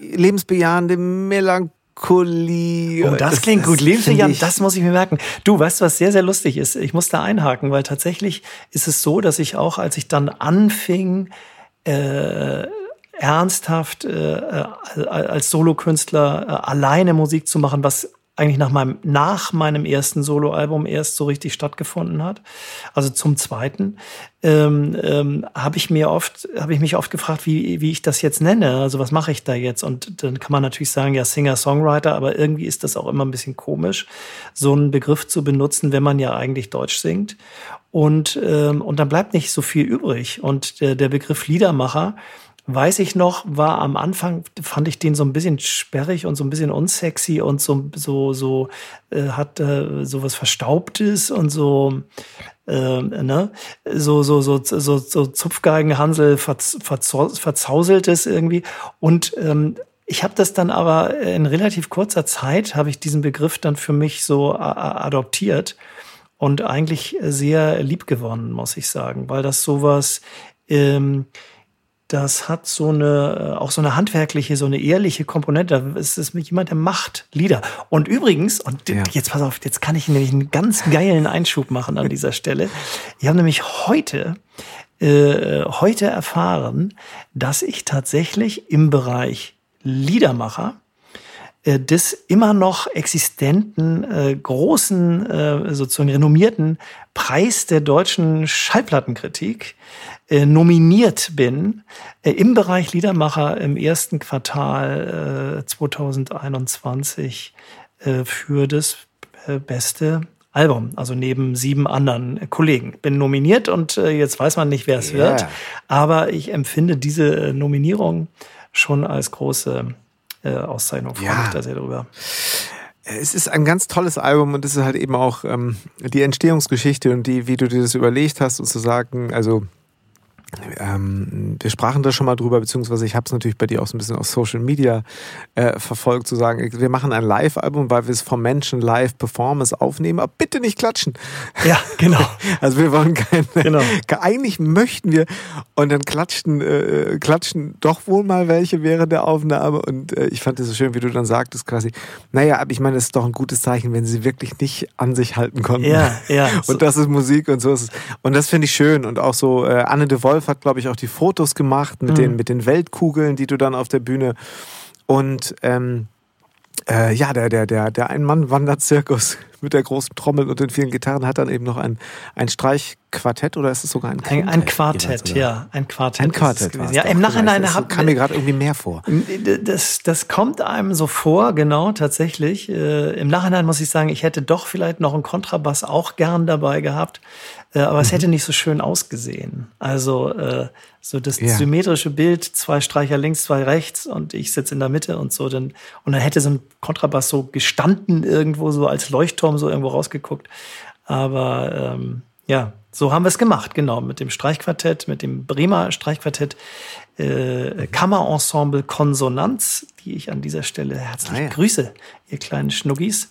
lebensbejahende Melancholie. Oh, das, klingt gut. finde Lebensbejahend, das muss ich mir merken. Du, weißt du, was sehr, sehr lustig ist? Ich muss da einhaken, weil tatsächlich ist es so, dass ich auch, als ich dann anfing, äh, ernsthaft äh, äh, als Solokünstler äh, alleine Musik zu machen, was eigentlich nach meinem, nach meinem ersten Soloalbum erst so richtig stattgefunden hat. Also zum zweiten ähm, ähm, habe ich mir oft, habe ich mich oft gefragt, wie, wie ich das jetzt nenne. Also was mache ich da jetzt? Und dann kann man natürlich sagen, ja, Singer-Songwriter, aber irgendwie ist das auch immer ein bisschen komisch, so einen Begriff zu benutzen, wenn man ja eigentlich Deutsch singt. Und, ähm, und dann bleibt nicht so viel übrig. Und der, der Begriff Liedermacher, weiß ich noch, war am Anfang, fand ich den so ein bisschen sperrig und so ein bisschen unsexy und so, so, so, äh, hat äh, so was Verstaubtes und so, äh, ne, so, so, so, so, so Zupfgeigenhansel verz, verz, verzauseltes irgendwie. Und ähm, ich habe das dann aber in relativ kurzer Zeit, habe ich diesen Begriff dann für mich so adoptiert und eigentlich sehr lieb gewonnen, muss ich sagen, weil das sowas, ähm, das hat so eine, äh, auch so eine handwerkliche, so eine ehrliche Komponente. Es ist jemand, der macht Lieder. Und übrigens, und ja. jetzt pass auf, jetzt kann ich nämlich einen ganz geilen Einschub machen an dieser Stelle. Ich habe nämlich heute, äh, heute erfahren, dass ich tatsächlich im Bereich Liedermacher des immer noch existenten äh, großen, äh, sozusagen renommierten Preis der deutschen Schallplattenkritik äh, nominiert bin äh, im Bereich Liedermacher im ersten Quartal äh, 2021 äh, für das äh, beste Album, also neben sieben anderen Kollegen. Bin nominiert und äh, jetzt weiß man nicht, wer es yeah. wird, aber ich empfinde diese Nominierung schon als große äh, Auszeichnung. Freue ja. mich da sehr drüber. Es ist ein ganz tolles Album und es ist halt eben auch ähm, die Entstehungsgeschichte und die, wie du dir das überlegt hast und zu sagen, also ähm, wir sprachen da schon mal drüber, beziehungsweise ich habe es natürlich bei dir auch so ein bisschen auf Social Media äh, verfolgt, zu sagen, wir machen ein Live-Album, weil wir es vom Menschen live Performance aufnehmen, aber bitte nicht klatschen. Ja, genau. Also wir wollen keine, genau. eigentlich möchten wir und dann klatschten, äh, klatschen doch wohl mal welche während der Aufnahme und äh, ich fand es so schön, wie du dann sagtest quasi, naja, aber ich meine, es ist doch ein gutes Zeichen, wenn sie wirklich nicht an sich halten konnten. Ja, ja. Und das ist Musik und so ist es. Und das finde ich schön und auch so, äh, Anne de Wolf Wolf hat, glaube ich, auch die Fotos gemacht mit, mhm. den, mit den Weltkugeln, die du dann auf der Bühne und ähm, äh, ja, der, der, der, der Ein-Mann-Wanderzirkus mit der großen Trommel und den vielen Gitarren hat dann eben noch ein, ein Streichquartett oder ist es sogar ein Quintett? Ein, ein Quartett, ja. Ein Quartett. Ein Quartett. Ja, im Nachhinein das kam mir gerade irgendwie mehr vor. Das, das kommt einem so vor, genau, tatsächlich. Äh, Im Nachhinein muss ich sagen, ich hätte doch vielleicht noch einen Kontrabass auch gern dabei gehabt. Äh, aber mhm. es hätte nicht so schön ausgesehen. Also äh, so das ja. symmetrische Bild, zwei Streicher links, zwei rechts und ich sitze in der Mitte und so. Dann, und dann hätte so ein Kontrabass so gestanden irgendwo, so als Leuchtturm so irgendwo rausgeguckt. Aber ähm, ja, so haben wir es gemacht, genau, mit dem Streichquartett, mit dem Bremer Streichquartett, äh, Kammerensemble Konsonanz, die ich an dieser Stelle herzlich ah, ja. grüße, ihr kleinen Schnuggis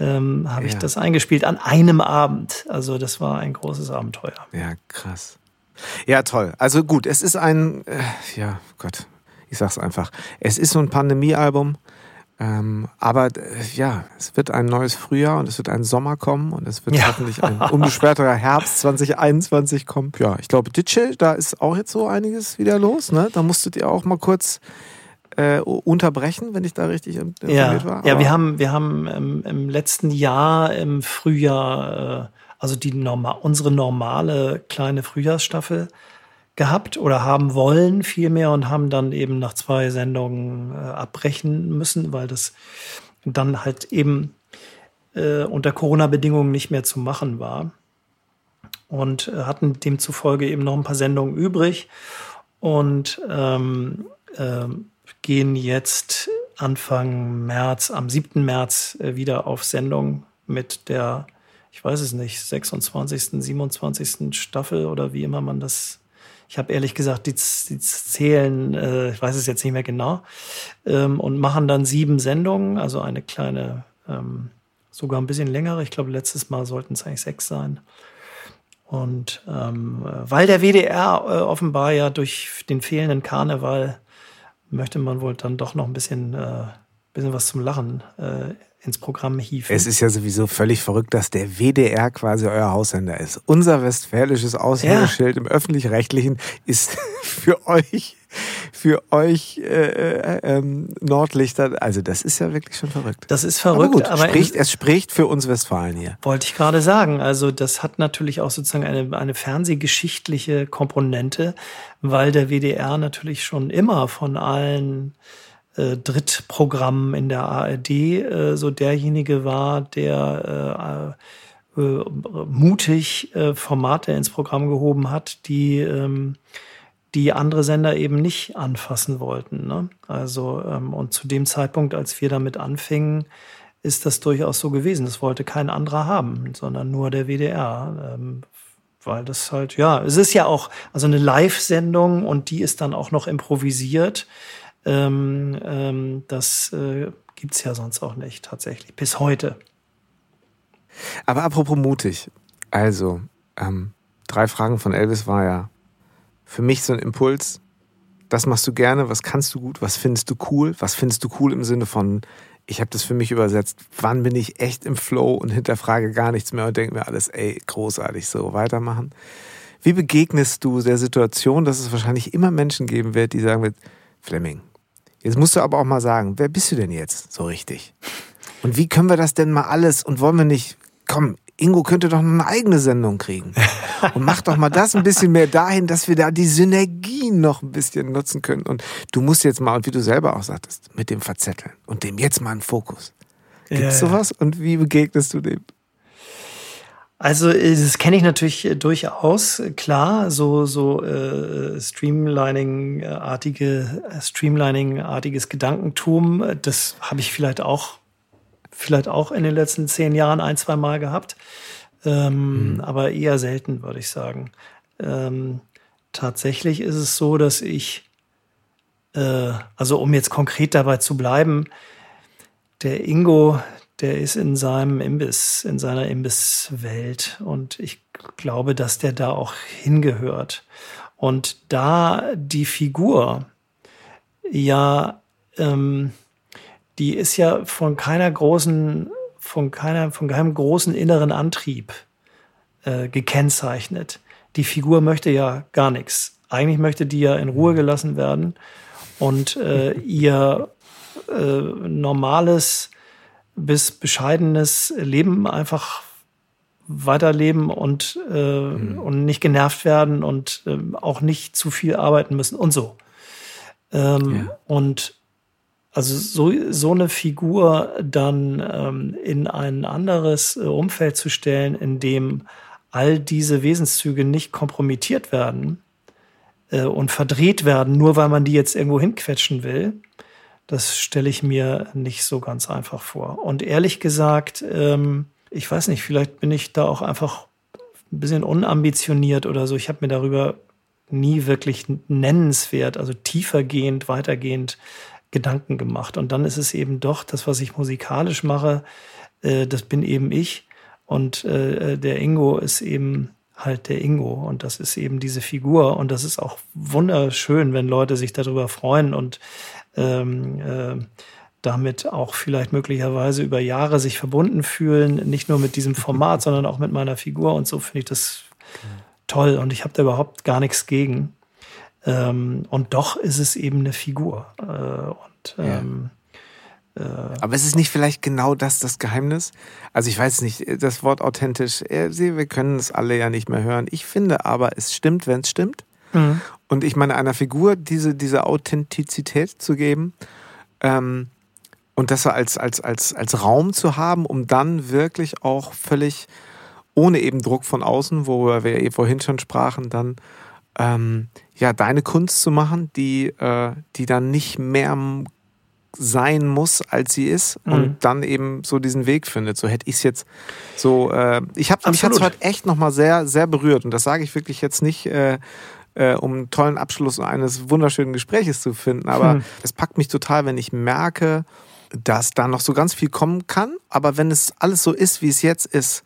ähm, habe ja. ich das eingespielt an einem Abend. Also das war ein großes Abenteuer. Ja, krass. Ja, toll. Also gut, es ist ein, äh, ja, Gott, ich sag's einfach. Es ist so ein Pandemiealbum. Ähm, aber äh, ja, es wird ein neues Frühjahr und es wird ein Sommer kommen und es wird ja. hoffentlich ein unbeschwerterer Herbst 2021 kommen. Ja, ich glaube, Ditsche, da ist auch jetzt so einiges wieder los. Ne? Da musstet ihr auch mal kurz äh, unterbrechen, wenn ich da richtig informiert ja. war. Aber ja, wir haben, wir haben ähm, im letzten Jahr im Frühjahr, äh, also die normal, unsere normale kleine Frühjahrsstaffel gehabt oder haben wollen vielmehr und haben dann eben nach zwei Sendungen äh, abbrechen müssen, weil das dann halt eben äh, unter Corona-Bedingungen nicht mehr zu machen war. Und äh, hatten demzufolge eben noch ein paar Sendungen übrig. Und ähm, ähm, gehen jetzt Anfang März, am 7. März äh, wieder auf Sendung mit der, ich weiß es nicht, 26., 27. Staffel oder wie immer man das. Ich habe ehrlich gesagt, die, die zählen, äh, ich weiß es jetzt nicht mehr genau, ähm, und machen dann sieben Sendungen, also eine kleine, ähm, sogar ein bisschen längere. Ich glaube, letztes Mal sollten es eigentlich sechs sein. Und ähm, weil der WDR äh, offenbar ja durch den fehlenden Karneval möchte man wohl dann doch noch ein bisschen, äh, bisschen was zum Lachen äh, ins Programm hieven. Es ist ja sowieso völlig verrückt, dass der WDR quasi euer Aussender ist. Unser westfälisches Aushängeschild ja. im öffentlich-rechtlichen ist für euch für euch äh, äh, ähm, Nordlichter. Also das ist ja wirklich schon verrückt. Das ist verrückt, aber, gut, aber spricht, es spricht für uns Westfalen hier. Wollte ich gerade sagen. Also das hat natürlich auch sozusagen eine, eine fernsehgeschichtliche Komponente, weil der WDR natürlich schon immer von allen äh, Drittprogrammen in der ARD äh, so derjenige war, der äh, äh, mutig äh, Formate ins Programm gehoben hat, die ähm, die andere Sender eben nicht anfassen wollten. Ne? Also, ähm, und zu dem Zeitpunkt, als wir damit anfingen, ist das durchaus so gewesen. Das wollte kein anderer haben, sondern nur der WDR. Ähm, weil das halt, ja, es ist ja auch, also eine Live-Sendung und die ist dann auch noch improvisiert. Ähm, ähm, das äh, gibt's ja sonst auch nicht, tatsächlich, bis heute. Aber apropos mutig, also, ähm, drei Fragen von Elvis war ja, für mich so ein Impuls, das machst du gerne, was kannst du gut, was findest du cool, was findest du cool im Sinne von, ich habe das für mich übersetzt, wann bin ich echt im Flow und hinterfrage gar nichts mehr und denke mir alles, ey, großartig, so weitermachen. Wie begegnest du der Situation, dass es wahrscheinlich immer Menschen geben wird, die sagen wird, Fleming, jetzt musst du aber auch mal sagen, wer bist du denn jetzt so richtig? Und wie können wir das denn mal alles und wollen wir nicht, komm, Ingo könnte doch eine eigene Sendung kriegen. Und mach doch mal das ein bisschen mehr dahin, dass wir da die Synergien noch ein bisschen nutzen können. Und du musst jetzt mal, und wie du selber auch sagtest, mit dem Verzetteln und dem jetzt mal einen Fokus. Gibt es ja, sowas? Und wie begegnest du dem? Also das kenne ich natürlich durchaus, klar, so so äh, Streamlining-artige, Streamlining-artiges Gedankentum, das habe ich vielleicht auch vielleicht auch in den letzten zehn Jahren ein, zwei Mal gehabt. Ähm, mhm. Aber eher selten, würde ich sagen. Ähm, tatsächlich ist es so, dass ich, äh, also um jetzt konkret dabei zu bleiben, der Ingo, der ist in seinem Imbiss, in seiner Imbisswelt und ich glaube, dass der da auch hingehört. Und da die Figur ja ähm, die ist ja von keiner großen, von keiner, von keinem großen inneren Antrieb äh, gekennzeichnet. Die Figur möchte ja gar nichts. Eigentlich möchte die ja in Ruhe gelassen werden und äh, ihr äh, normales bis bescheidenes Leben einfach weiterleben und, äh, mhm. und nicht genervt werden und äh, auch nicht zu viel arbeiten müssen und so. Ähm, ja. Und also so, so eine Figur dann ähm, in ein anderes äh, Umfeld zu stellen, in dem all diese Wesenszüge nicht kompromittiert werden äh, und verdreht werden, nur weil man die jetzt irgendwo hinquetschen will, das stelle ich mir nicht so ganz einfach vor. Und ehrlich gesagt, ähm, ich weiß nicht, vielleicht bin ich da auch einfach ein bisschen unambitioniert oder so. Ich habe mir darüber nie wirklich nennenswert, also tiefergehend, weitergehend Gedanken gemacht. Und dann ist es eben doch das, was ich musikalisch mache, äh, das bin eben ich. Und äh, der Ingo ist eben halt der Ingo. Und das ist eben diese Figur. Und das ist auch wunderschön, wenn Leute sich darüber freuen und ähm, äh, damit auch vielleicht möglicherweise über Jahre sich verbunden fühlen, nicht nur mit diesem Format, sondern auch mit meiner Figur. Und so finde ich das toll. Und ich habe da überhaupt gar nichts gegen. Ähm, und doch ist es eben eine Figur. Äh, und ähm, ja. äh, aber ist es nicht vielleicht genau das das Geheimnis? Also ich weiß nicht, das Wort authentisch, äh, wir können es alle ja nicht mehr hören. Ich finde aber, es stimmt, wenn es stimmt. Mhm. Und ich meine, einer Figur diese, diese Authentizität zu geben ähm, und das als, als, als, als Raum zu haben, um dann wirklich auch völlig ohne eben Druck von außen, worüber wir eh vorhin schon sprachen, dann ähm, ja, deine Kunst zu machen, die, äh, die dann nicht mehr sein muss, als sie ist mhm. und dann eben so diesen Weg findet. So hätte ich es jetzt so. Äh, ich habe mich jetzt heute echt nochmal sehr, sehr berührt und das sage ich wirklich jetzt nicht. Äh, äh, um einen tollen Abschluss eines wunderschönen Gespräches zu finden. Aber mhm. es packt mich total, wenn ich merke, dass da noch so ganz viel kommen kann. Aber wenn es alles so ist, wie es jetzt ist,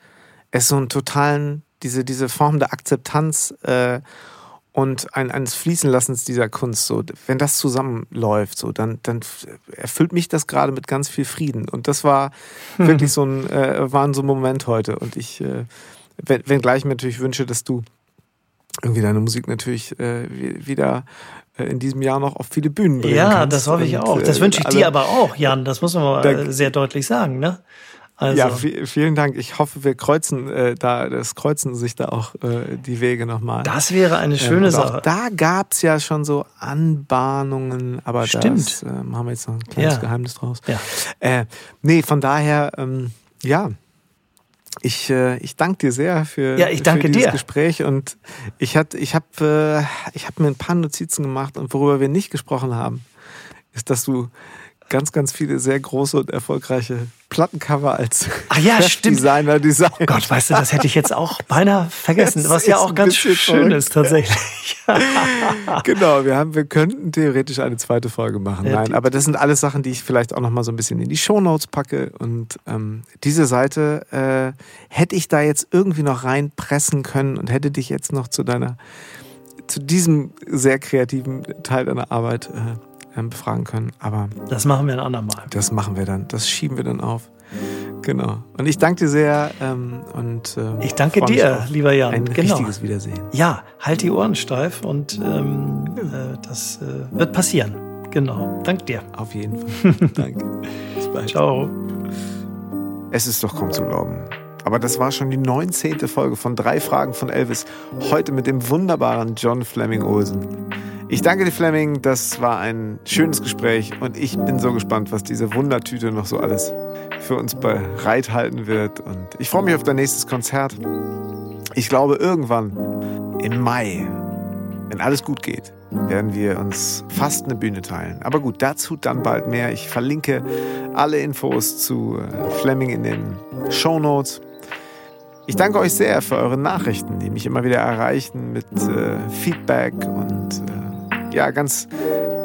es so einen totalen, diese, diese Form der Akzeptanz äh, und ein, eines Fließenlassens dieser Kunst, so, wenn das zusammenläuft, so, dann, dann erfüllt mich das gerade mit ganz viel Frieden. Und das war mhm. wirklich so ein, äh, war so ein Moment heute. Und ich, äh, wenn, wenngleich mir natürlich wünsche, dass du irgendwie deine Musik natürlich äh, wieder äh, in diesem Jahr noch auf viele Bühnen bringen Ja, kannst. das hoffe ich Und, auch. Das äh, wünsche ich dir aber auch, Jan. Das muss man mal äh, sehr deutlich sagen, ne? Also, Ja, vi- vielen Dank. Ich hoffe, wir kreuzen äh, da, das kreuzen sich da auch äh, die Wege nochmal. das wäre eine Ähm, schöne und Sache. Auch da gab's ja schon so Anbahnungen, aber Stimmt. das äh, machen wir jetzt noch ein kleines Ja. Geheimnis draus. Ja. Äh, nee, von daher, ähm, ja, ich, äh, ich danke dir sehr für, Ja, ich danke für dieses dir. Gespräch und ich, hat, ich habe äh, ich hab mir ein paar Notizen gemacht und worüber wir nicht gesprochen haben, ist, dass du ganz, ganz viele sehr große und erfolgreiche Plattencover als Ach ja, stimmt. Designer design. Gott, weißt du, das hätte ich jetzt auch beinahe vergessen, Das was ja auch ganz schön verrückt. ist tatsächlich. Genau, wir haben, wir könnten theoretisch eine zweite Folge machen. Ja, Nein, aber das sind alles Sachen, die ich vielleicht auch noch mal so ein bisschen in die Shownotes packe. Und ähm, diese Seite äh, hätte ich da jetzt irgendwie noch reinpressen können und hätte dich jetzt noch zu deiner, zu diesem sehr kreativen Teil deiner Arbeit äh, befragen können. Aber Das machen wir ein andermal. das machen wir dann. Das schieben wir dann auf. Genau. Und ich danke dir sehr und und ähm, Ich danke dir, lieber Jan. Ein Genau. richtiges Wiedersehen. Ja, halt die Ohren steif und ähm, äh, das äh, wird passieren. Genau. Dank dir. Auf jeden Fall. danke. Bis bald. Ciao. Es ist doch kaum zu glauben. Aber das war schon die 19. Folge von Drei Fragen von Elvis. Heute mit dem wunderbaren John Fleming Olsen. Ich danke dir, Fleming. Das war ein schönes Gespräch und ich bin so gespannt, was diese Wundertüte noch so alles für uns bereithalten wird. Und ich freue mich auf dein nächstes Konzert. Ich glaube, irgendwann im Mai, wenn alles gut geht, werden wir uns fast eine Bühne teilen. Aber gut, dazu dann bald mehr. Ich verlinke alle Infos zu äh, Fleming in den Show Notes. Ich danke euch sehr für eure Nachrichten, die mich immer wieder erreichen mit äh, Feedback und äh, ja, ganz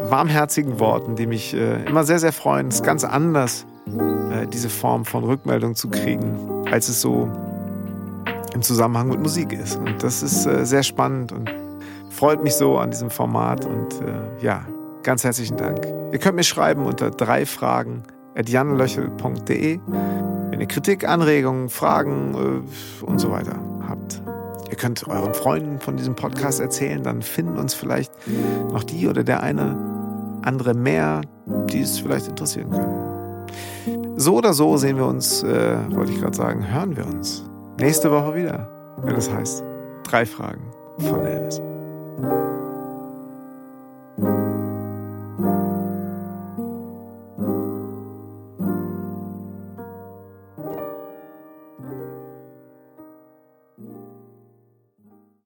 warmherzigen Worten, die mich äh, immer sehr, sehr freuen. Es ist ganz anders, äh, diese Form von Rückmeldung zu kriegen, als es so im Zusammenhang mit Musik ist. Und das ist äh, sehr spannend und freut mich so an diesem Format. Und äh, ja, ganz herzlichen Dank. Ihr könnt mir schreiben unter drei Fragen at wenn ihr Kritik, Anregungen, Fragen äh, und so weiter habt. Ihr könnt euren Freunden von diesem Podcast erzählen, dann finden uns vielleicht noch die oder der eine andere mehr, die es vielleicht interessieren können. So oder so sehen wir uns, äh, wollte ich gerade sagen, hören wir uns nächste Woche wieder, wenn es heißt drei Fragen von Elvis.